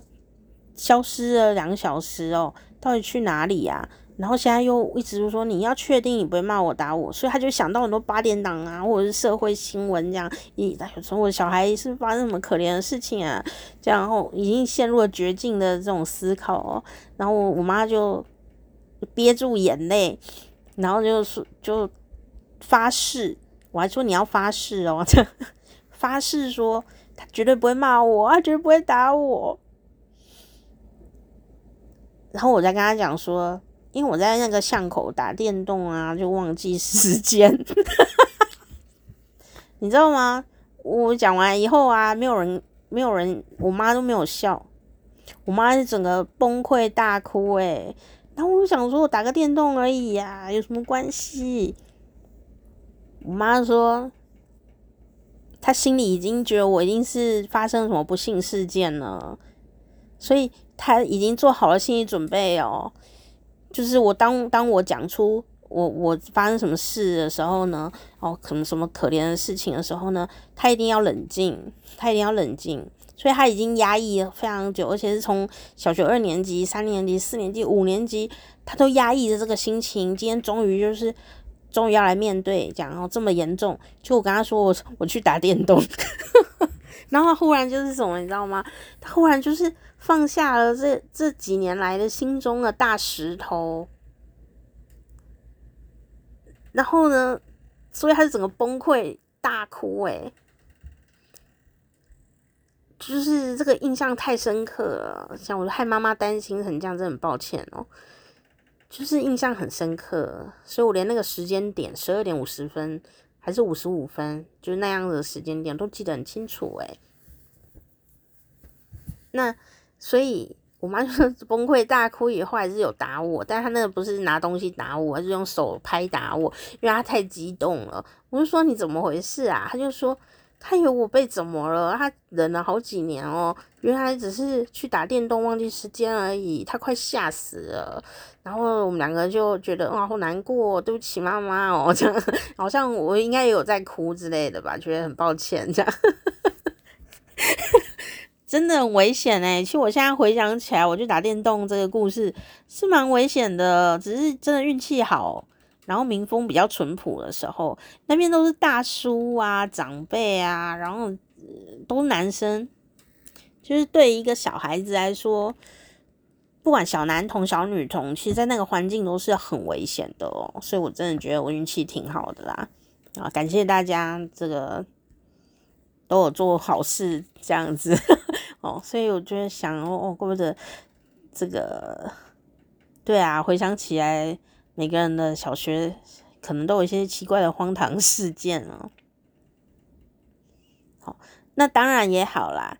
消失了两个小时哦，到底去哪里呀？然后现在又一直就说，你要确定你不会骂我打我，所以他就想到很多八点档啊，或者是社会新闻这样。咦，有时候我小孩是发生什么可怜的事情啊？这样然后已经陷入了绝境的这种思考哦。然后我我妈就憋住眼泪，然后就说就发誓，我还说你要发誓哦，发誓说他绝对不会骂我，他绝对不会打我。然后我在跟他讲说，因为我在那个巷口打电动啊，就忘记时间，你知道吗？我讲完以后啊，没有人，没有人，我妈都没有笑，我妈是整个崩溃大哭诶。然后我想说，我打个电动而已呀，有什么关系？我妈说，她心里已经觉得我一定是发生什么不幸事件了，所以。他已经做好了心理准备哦，就是我当当我讲出我我发生什么事的时候呢？哦，什么什么可怜的事情的时候呢？他一定要冷静，他一定要冷静。所以他已经压抑了非常久，而且是从小学二年级、三年级、四年级、五年级，他都压抑着这个心情。今天终于就是终于要来面对，讲哦这么严重。就我跟他说我我去打电动，然后他忽然就是什么，你知道吗？他忽然就是放下了这这几年来的心中的大石头。然后呢，所以他是整个崩溃大哭，诶，就是这个印象太深刻了，像我害妈妈担心成这样，真的很抱歉哦。就是印象很深刻，所以我连那个时间点，十二点五十分还是五十五分，就是那样的时间点都记得很清楚，诶。那所以。我妈就崩溃大哭，以后还是有打我，但她那个不是拿东西打我，而是用手拍打我，因为她太激动了。我就说你怎么回事啊？她就说她以为我被怎么了？她忍了好几年哦，原来只是去打电动忘记时间而已，她快吓死了。然后我们两个就觉得哇好难过，对不起妈妈哦，这样 好像我应该也有在哭之类的吧，觉得很抱歉这样。真的很危险哎！其实我现在回想起来，我去打电动这个故事是蛮危险的，只是真的运气好，然后民风比较淳朴的时候，那边都是大叔啊、长辈啊，然后都是男生，就是对一个小孩子来说，不管小男童、小女童，其实在那个环境都是很危险的哦。所以我真的觉得我运气挺好的啦啊！感谢大家这个都有做好事这样子。哦，所以我就在想，哦，怪不得这个，对啊，回想起来，每个人的小学可能都有一些奇怪的荒唐事件哦。好，那当然也好啦，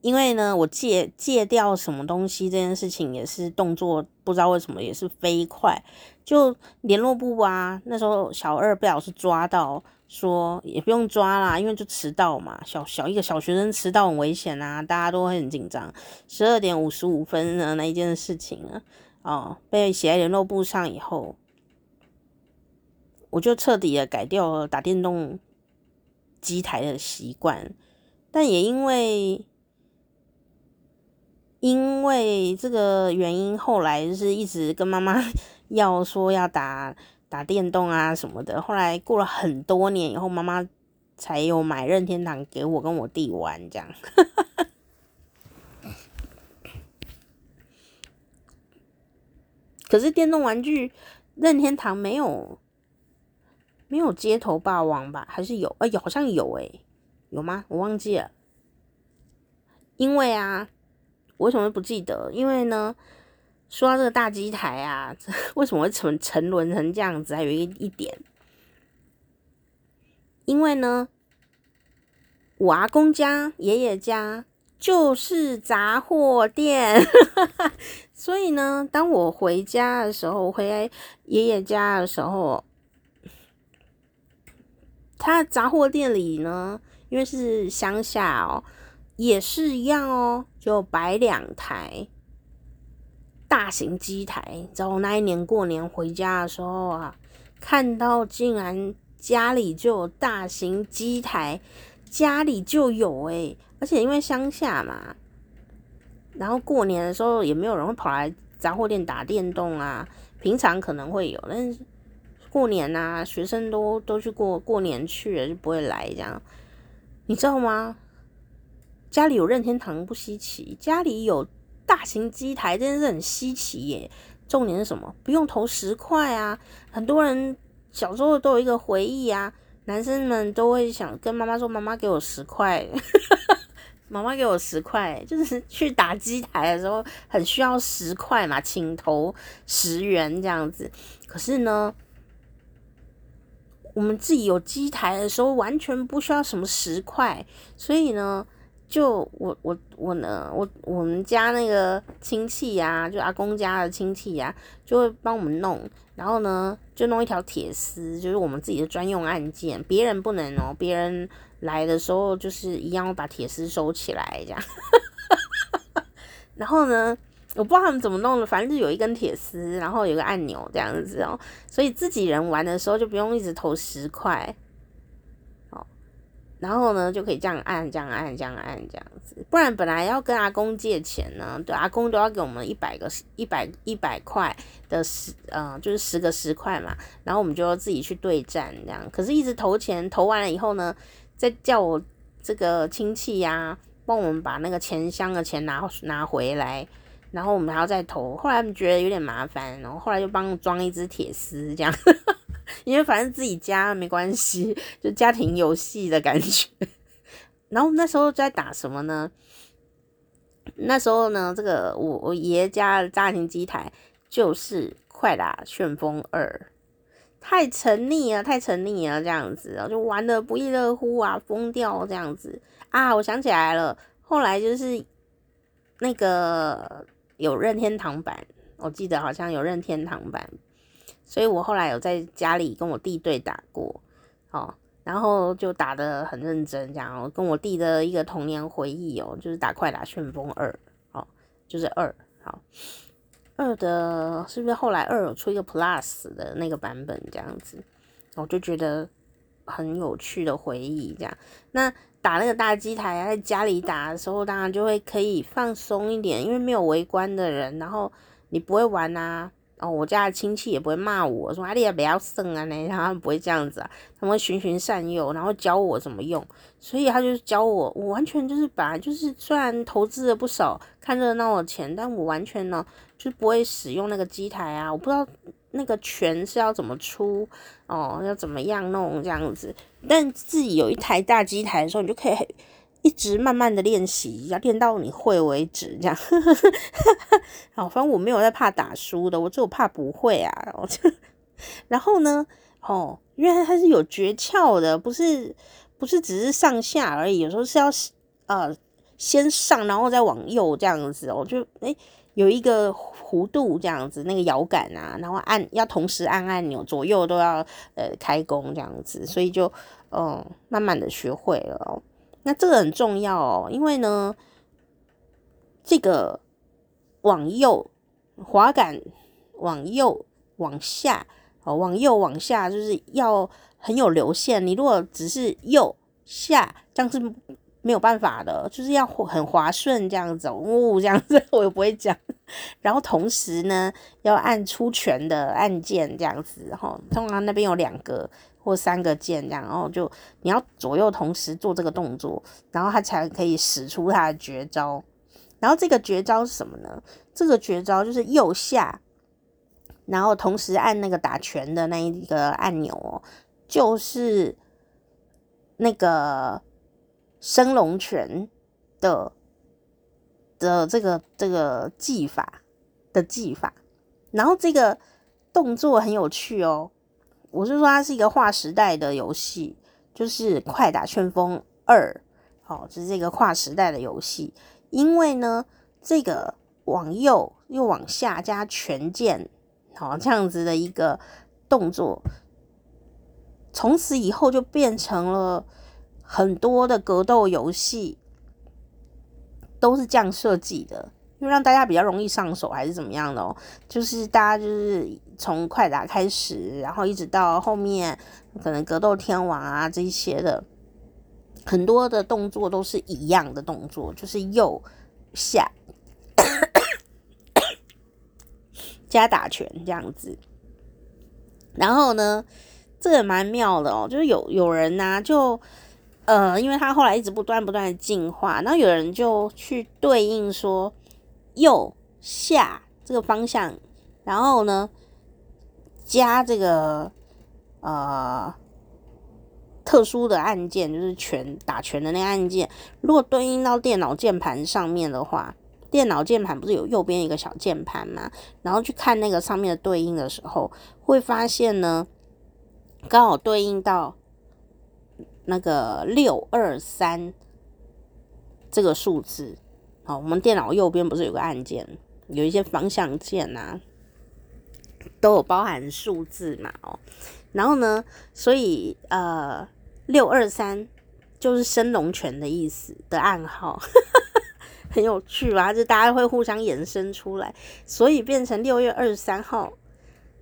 因为呢，我戒戒掉什么东西这件事情也是动作，不知道为什么也是飞快，就联络簿啊，那时候小二被老师抓到。说也不用抓啦，因为就迟到嘛，小小一个小学生迟到很危险啊，大家都会很紧张。十二点五十五分的那一件事情啊，哦，被写在联络簿上以后，我就彻底的改掉了打电动机台的习惯。但也因为因为这个原因，后来就是一直跟妈妈 要说要打。打电动啊什么的，后来过了很多年以后，妈妈才有买任天堂给我跟我弟玩这样。可是电动玩具任天堂没有没有街头霸王吧？还是有？哎、欸，好像有哎、有吗？我忘记了。因为啊，我为什么不记得？因为呢。说到这个大机台啊，为什么会沉沉沦成这样子？还有一一点，因为呢，我阿公家、爷爷家就是杂货店，所以呢，当我回家的时候，回爷爷家的时候，他杂货店里呢，因为是乡下哦，也是一样哦，就摆两台。大型机台，然后那一年过年回家的时候啊，看到竟然家里就有大型机台，家里就有诶、而且因为乡下嘛，然后过年的时候也没有人会跑来杂货店打电动啊，平常可能会有，但是过年啊，学生都都去过过年去了，就不会来这样，你知道吗？家里有任天堂不稀奇，家里有。大型机台真的是很稀奇耶！重点是什么？不用投十块啊！很多人小时候都有一个回忆啊，男生们都会想跟妈妈说：“妈妈给我十块，妈妈给我十块。”就是去打机台的时候很需要十块嘛，请投十元这样子。可是呢，我们自己有机台的时候完全不需要什么十块，所以呢。就我我我呢，我我们家那个亲戚呀、就阿公家的亲戚呀、就会帮我们弄，然后呢，就弄一条铁丝，就是我们自己的专用按键，别人不能哦，别人来的时候就是一样把铁丝收起来这样。然后呢，我不知道他们怎么弄的，反正就有一根铁丝，然后有个按钮这样子哦，所以自己人玩的时候就不用一直投十块。然后呢，就可以这样按，这样按，这样按，这样子。不然本来要跟阿公借钱呢，对，阿公都要给我们一百个一百一百块的十，呃，就是十个十块嘛。然后我们就要自己去对战这样。可是，一直投钱，投完了以后呢，再叫我这个亲戚呀、帮我们把那个钱箱的钱拿拿回来。然后我们还要再投。后来他们觉得有点麻烦，然后后来就帮装一只铁丝这样。因为反正自己家没关系，就家庭游戏的感觉。然后那时候在打什么呢？那时候呢，这个我我爷爷家的家庭机台就是快打旋风二，太沉溺了，太沉溺了，这样子，然后就玩的不亦乐乎啊，疯掉这样子啊！我想起来了，后来就是那个有任天堂版，我记得好像有任天堂版。所以我后来有在家里跟我弟对打过，哦，然后就打得很认真，这样，跟我弟的一个童年回忆哦，就是打快打旋风二，哦，就是二，好，二的是不是后来二有出一个 Plus 的那个版本这样子，我就觉得很有趣的回忆，这样。那打那个大机台在家里打的时候，当然就会可以放松一点，因为没有围观的人，然后你不会玩啊。哦，我家的亲戚也不会骂我说，阿丽也不要剩啊，那他们不会这样子啊，他们会循循善诱，然后教我怎么用，所以他就教我，我完全就是把就是虽然投资了不少看热闹的钱，但我完全呢就不会使用那个机台啊，我不知道那个权是要怎么出哦，要怎么样弄这样子，但自己有一台大机台的时候，你就可以。一直慢慢的练习，要练到你会为止，这样。好，反正我没有在怕打输的，我只有怕不会啊。然后呢，哦，原来它是有诀窍的，不是不是只是上下而已，有时候是要呃先上，然后再往右这样子。我就诶有一个弧度这样子，那个摇杆啊，然后按要同时按按钮，左右都要呃开工这样子，所以就嗯、慢慢的学会了。那这个很重要哦，因为呢，这个往右滑杆往右往下哦，往右往下就是要很有流线。你如果只是右下，这样是没有办法的，就是要很滑顺这样子哦，这样子 我也不会讲。然后同时呢，要按出拳的按键这样子哈，通常那边有两个。或三个键这样，然后就你要左右同时做这个动作，然后他才可以使出他的绝招。然后这个绝招是什么呢？这个绝招就是右下，然后同时按那个打拳的那一个按钮哦，就是那个升龙拳的的这个这个技法的技法。然后这个动作很有趣哦。我是说，它是一个划时代的游戏，就是《快打旋风二》哦，就是这个划时代的游戏。因为呢，这个往右又往下加拳键，好，这样子的一个动作，从此以后就变成了很多的格斗游戏都是这样设计的。就让大家比较容易上手，还是怎么样的哦？就是大家就是从快打开始，然后一直到后面，可能格斗天王啊这一些的，很多的动作都是一样的动作，就是右下 加打拳这样子。然后呢，这个蛮妙的哦，就是有有人呐、就呃，因为他后来一直不断不断的进化，然后有人就去对应说。右下这个方向，然后呢，加这个呃特殊的按键，就是拳打拳的那个按键。如果对应到电脑键盘上面的话，电脑键盘不是有右边一个小键盘吗？然后去看那个上面的对应的时候，会发现呢，刚好对应到那个六二三这个数字。哦，我们电脑右边不是有个按键，有一些方向键呐、都有包含数字嘛？哦，然后呢，所以呃，六二三就是升龙拳的意思的暗号，很有趣吧？就大家会互相延伸出来，所以变成六月二十三号，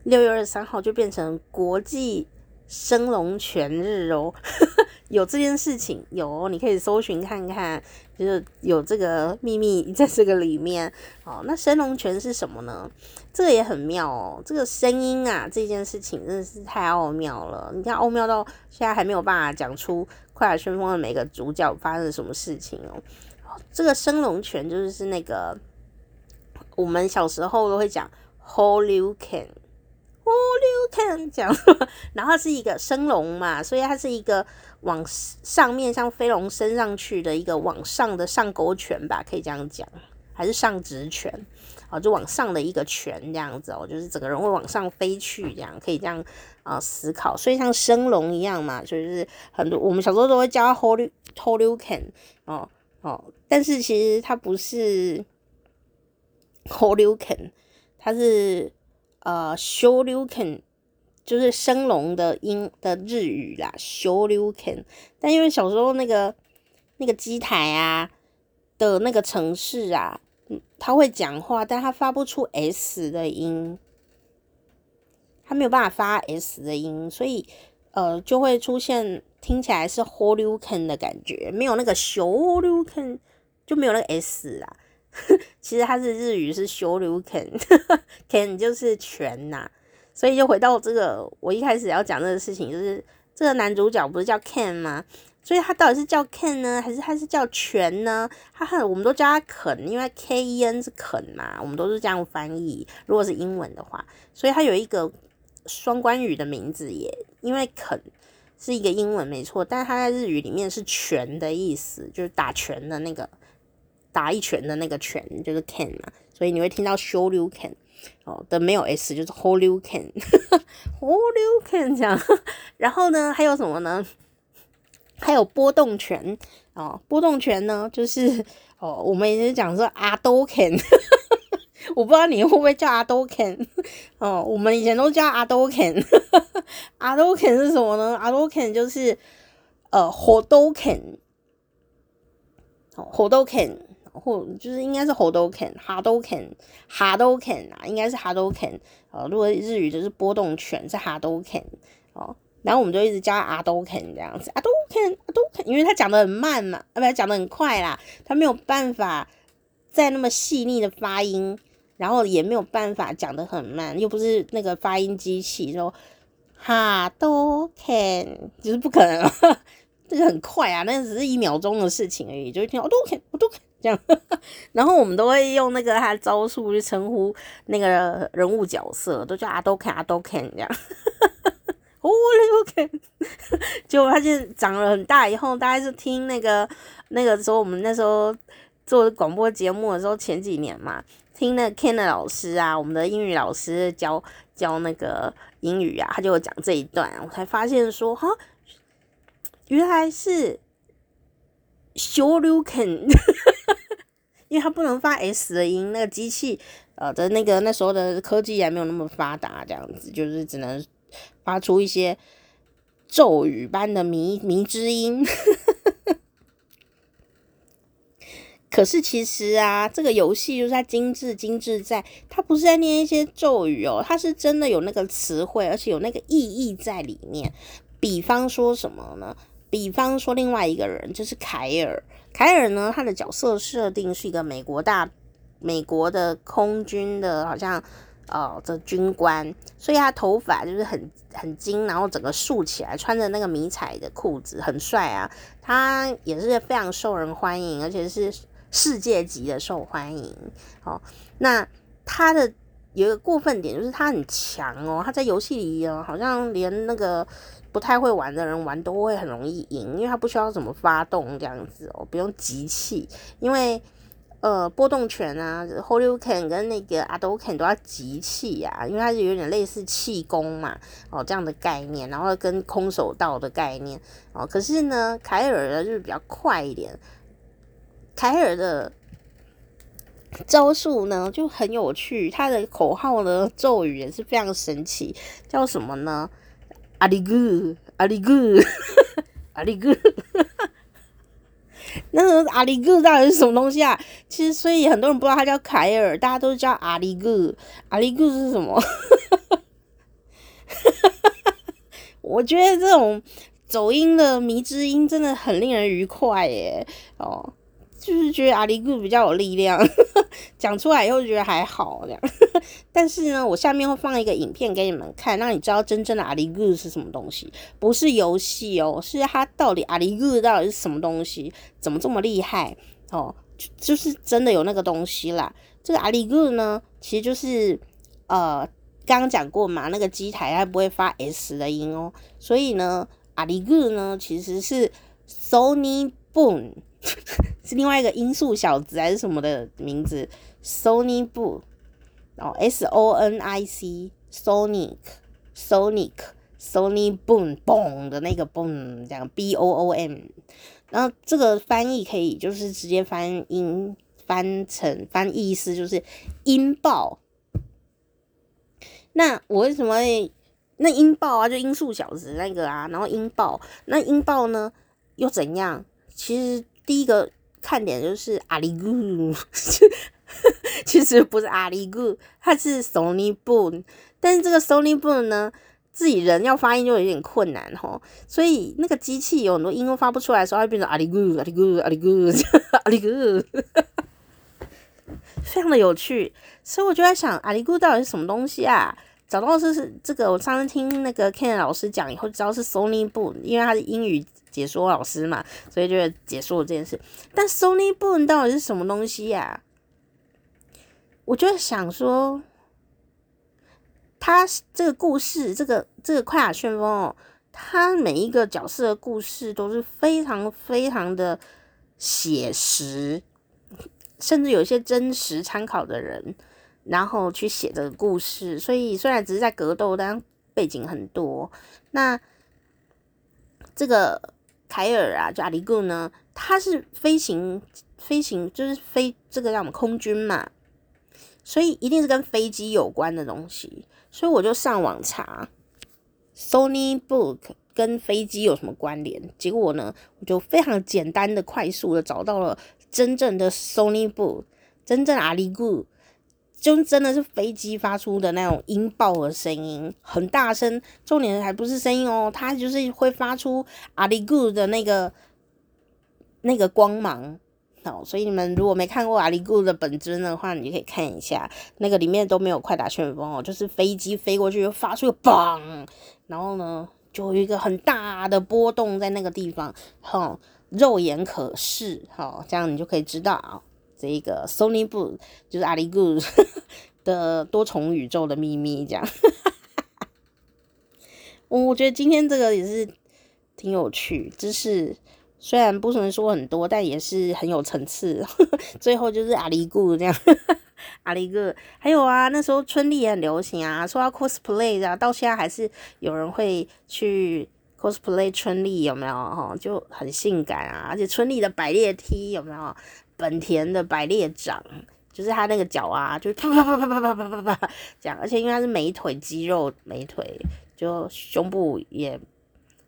六月二十三号就变成国际升龙泉日哦。有这件事情，有你可以搜寻看看，就是有这个秘密在这个里面。哦，那升龙泉是什么呢？这个也很妙哦。这个声音啊，这件事情真的是太奥妙了。你看，奥妙到现在还没有办法讲出《快乐旋风》的每个主角发生了什么事情哦。这个升龙拳就是那个我们小时候都会讲 Holyuken。哦，六看讲，然后是一个升龙嘛，所以它是一个往上面像飞龙升上去的一个往上的上勾拳吧，可以这样讲，还是上直拳啊，就往上的一个拳这样子哦，就是整个人会往上飞去这样，可以这样啊思考，所以像升龙一样嘛，就是很多我们小时候都会叫 Holy Holyuken 哦哦，但是其实它不是 Holyuken，它是。呃，Shoryuken 就是升龙的音的日语啦，Shoryuken。但因为小时候那个那个机台啊的那个程式啊，他会讲话，但他发不出 S 的音，他没有办法发 S 的音，所以呃就会出现听起来是 Horyuken 的感觉，没有那个 Shoryuken 就没有那个 S 啊。其实它是日语是修流拳，ken 就是全呐、所以就回到这个我一开始要讲这个事情，就是这个男主角不是叫 Ken 吗？所以他到底是叫 Ken 呢，还是他是叫拳呢？他很我们都叫他肯，因为 K E N 是肯嘛，我们都是这样翻译。如果是英文的话，所以他有一个双关语的名字也，因为肯是一个英文没错，但是他在日语里面是拳的意思，就是打拳的那个。打一拳的那个拳就是 Ken 嘛，所以你会听到 Shoryuken 哦的没有 S 就是 Horyuken Horyuken 这样。然后呢，还有什么呢？还有波动权哦波动权呢就是哦我们以前讲说阿多肯 我不知道你会不会叫阿多肯哦我们以前都叫阿多肯 阿多肯是什么呢？阿多肯就是呃活都肯哦活都肯或就是应该是活都肯哈都肯哈都肯啊应该是哈都肯啊如果日语就是波动权是哈都肯哦然后我们就一直叫他 Adoken 这样子阿都肯，阿都肯、因为他讲的很慢嘛，啊不，他讲的很快啦，他没有办法再那么细腻的发音，然后也没有办法讲的很慢，又不是那个发音机器说哈都肯就是不可能，这个很快啊，那只是一秒钟的事情而已，就会听 Adoken，Adoken。这样，然后我们都会用那个他的招数去称呼那个人物角色，都叫阿都肯阿都肯这样。哦，阿都肯，结果他就长了很大以后，大概是听那个那个时候，我们那时候做广播节目的时候，前几年嘛，听那个 Ken 的老师啊，我们的英语老师教教那个英语啊，他就讲这一段，我才发现说哈，原来是。Shoryuken 因为他不能发 S 的音，那个机器呃的那个那时候的科技还没有那么发达，这样子就是只能发出一些咒语般的迷迷之音。可是其实啊，这个游戏就是它精致精致在，它不是在念一些咒语哦，它是真的有那个词汇，而且有那个意义在里面。比方说什么呢？比方说，另外一个人就是凯尔。凯尔呢，他的角色设定是一个美国大美国的空军的，好像呃的军官，所以他头发就是很很金，然后整个竖起来，穿着那个迷彩的裤子，很帅啊。他也是非常受人欢迎，而且是世界级的受欢迎。哦，那他的有一个过分点就是他很强哦，他在游戏里哦，好像连那个。不太会玩的人玩都会很容易赢，因为他不需要怎么发动这样子哦，不用集气，因为呃波动拳啊，Horyuken 跟那个 Adoken 都要集气呀，因为它是有点类似气功嘛，哦这样的概念，然后跟空手道的概念哦，可是呢，凯尔呢就是比较快一点，凯尔的招数呢就很有趣，他的口号呢咒语也是非常神奇，叫什么呢？阿里咕，阿里咕，阿里咕，那个阿里咕到底是什么东西啊？其实，所以很多人不知道他叫凯尔，大家都叫阿里咕。阿里咕是什么？我觉得这种走音的迷之音真的很令人愉快耶！哦。就是觉得阿里咕比较有力量，讲出来以后觉得还好这样。但是呢，我下面会放一个影片给你们看，让你知道真正的阿里咕是什么东西，不是游戏哦，是它到底阿里咕到底是什么东西，怎么这么厉害哦？就就是真的有那个东西啦。这个阿里咕呢，其实就是呃，刚刚讲过嘛，那个机台它不会发 S 的音哦，所以呢，阿里咕呢其实是 Sony Boom。是另外一个音速小子还是什么的名字？Sony Boom，然后 S O N I C，Sonic，Sonic，Sony Boom，Boom 的那个 Boom，这样 B O O M。然后这个翻译可以就是直接翻音翻成翻意思就是音爆。那我为什么会那音爆啊？就音速小子那个啊，然后音爆，那音爆呢又怎样？其实。第一个看点就是阿里咕，其实不是阿里咕，它是 Sony Boom，但是这个 Sony Boom 呢，自己人要发音就有点困难吼，所以那个机器有很多音都发不出来的时候，会变成阿里咕阿里咕阿里咕 阿里咕，非常的有趣，所以我就在想阿里咕到底是什么东西啊？找到是是这个，我上次听那个 Ken 老师讲以后，知道是 Sony Boom，因为他是英语解说老师嘛，所以就解说了这件事。但 Sony Boom 到底是什么东西呀？我就想说，他这个故事，这个这个快打旋风哦，他每一个角色的故事都是非常非常的写实，甚至有些真实参考的人。然后去写这个故事，所以虽然只是在格斗，但背景很多。那这个凯尔啊，就阿里咕呢，他是飞行，飞行就是飞这个叫我们空军嘛，所以一定是跟飞机有关的东西。所以我就上网查 Sony Book 跟飞机有什么关联，结果呢，我就非常简单的、快速的找到了真正的 Sony Book，真正阿里咕。就真的是飞机发出的那种音爆的声音，很大声。重点还不是声音哦，它就是会发出阿里咕的那个那个光芒。所以你们如果没看过阿里咕的本尊的话，你就可以看一下，那个里面都没有快打旋风哦，就是飞机飞过去就发出个嘣，然后呢就有一个很大的波动在那个地方，好，肉眼可视，好，这样你就可以知道啊。这个 Sony Boom 就是阿里咕 的多重宇宙的秘密，这样。我 我觉得今天这个也是挺有趣，知识虽然不能说很多，但也是很有层次。最后就是阿里咕这样，阿里咕还有啊，那时候春丽也很流行啊，说到 cosplay 啊，到现在还是有人会去 cosplay 春丽，有没有？哈，就很性感啊，而且春丽的百猎 T 有没有？本田的百猎掌，就是他那个脚啊，就啪啪啪啪啪啪啪啪啪这样，而且因为他是美腿肌肉，美腿就胸部也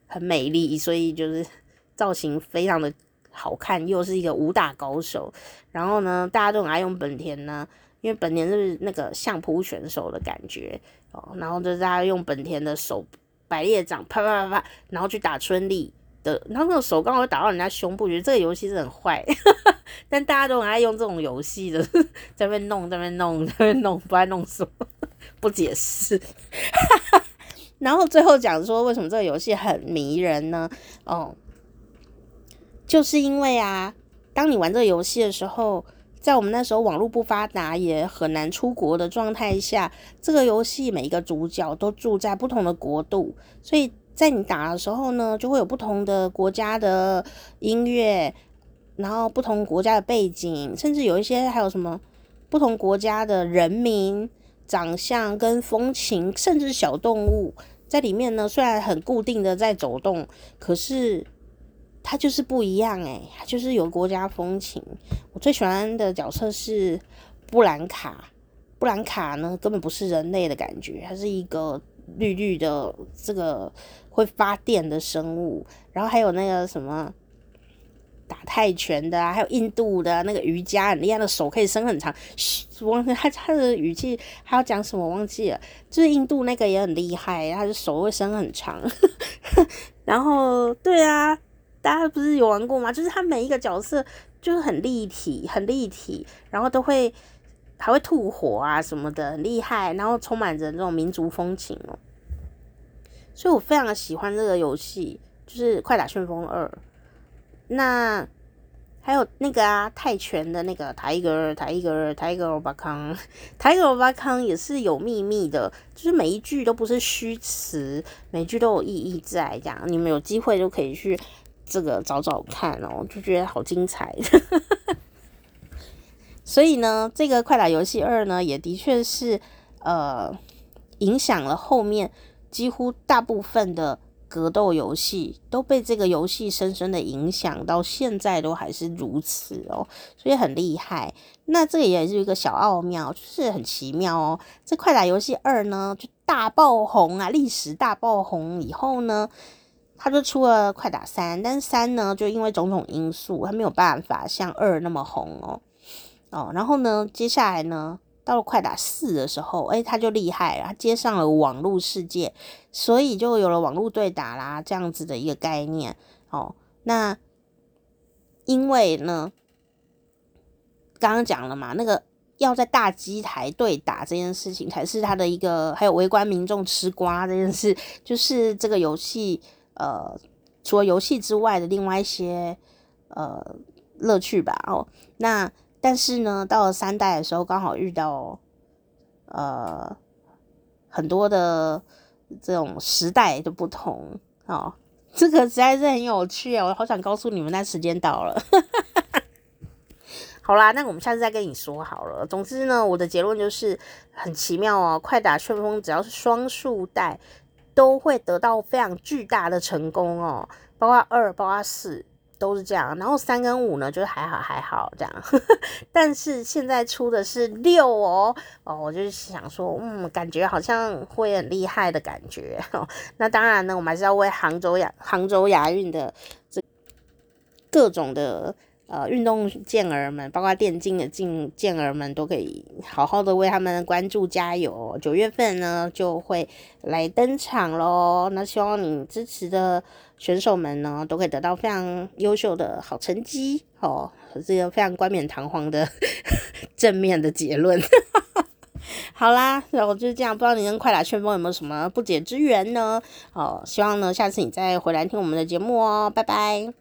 很美丽，所以就是造型非常的好看，又是一个武打高手。然后呢，大家都很爱用本田呢，因为本田是那个相扑选手的感觉哦。然后就是大家用本田的手百叶掌啪啪啪啪，然后去打春丽。的，然后那个手刚好打到人家胸部，觉得这个游戏是很坏，但大家都很爱用这种游戏的，在那边弄，在那边弄，在那边弄，不爱弄什么，不解释。然后最后讲说为什么这个游戏很迷人呢？哦，就是因为啊，当你玩这个游戏的时候，在我们那时候网络不发达，也很难出国的状态下，这个游戏每一个主角都住在不同的国度，所以。在你打的时候呢，就会有不同的国家的音乐，然后不同国家的背景，甚至有一些还有什么不同国家的人民长相跟风情，甚至小动物在里面呢。虽然很固定的在走动，可是它就是不一样诶，它就是有国家风情。我最喜欢的角色是布兰卡，布兰卡呢根本不是人类的感觉，它是一个绿绿的这个。会发电的生物，然后还有那个什么打泰拳的啊，还有印度的那个瑜伽很厉害的手可以伸很长。嘘，忘记他他的语气还要讲什么忘记了。就是印度那个也很厉害，他的手会伸很长。然后对啊，大家不是有玩过吗？就是他每一个角色就是很立体，很立体，然后都会还会吐火啊什么的，很厉害。然后充满着那种民族风情哦。所以我非常的喜欢这个游戏，就是《快打旋风二》。那还有那个啊，泰拳的那个台格台格台格欧巴康，台格欧巴康也是有秘密的，就是每一句都不是虚词，每一句都有意义在。这样你们有机会就可以去这个找找看哦，就觉得好精彩。所以呢，这个快打游戏二呢，也的确是呃影响了后面。几乎大部分的格斗游戏都被这个游戏深深的影响，到现在都还是如此哦，所以很厉害。那这个也是一个小奥妙，就是很奇妙哦。这快打游戏二呢，就大爆红啊，历史大爆红以后呢，他就出了快打三，但是三呢，就因为种种因素，他没有办法像二那么红哦。哦，然后呢，接下来呢？到了快打四的时候，哎，他就厉害了，他接上了网络世界，所以就有了网络对打啦，这样子的一个概念。哦，那因为呢，刚刚讲了嘛，那个要在大机台对打这件事情，才是他的一个，还有围观民众吃瓜这件事，就是这个游戏，呃，除了游戏之外的另外一些呃乐趣吧。哦，那。但是呢，到了三代的时候，刚好遇到呃很多的这种时代的不同哦，这个实在是很有趣啊！我好想告诉你们，但时间到了。好啦，那我们下次再跟你说好了。总之呢，我的结论就是很奇妙哦，快打旋风只要是双数代，都会得到非常巨大的成功哦，包括二，包括四。都是这样，然后三跟五呢，就是还好还好这样，但是现在出的是六哦哦，我就是想说，嗯，感觉好像会很厉害的感觉。那当然呢，我们还是要为杭州亚杭州亚运的这各种的呃运动健儿们，包括电竞的健健儿们，都可以好好的为他们关注加油。九月份呢就会来登场喽，那希望你支持的。选手们呢，都可以得到非常优秀的好成绩哦，这个非常冠冕堂皇的 正面的结论。好啦，然后就是这样，不知道你跟快打旋风有没有什么不解之缘呢？哦，希望呢下次你再回来听我们的节目哦，拜拜。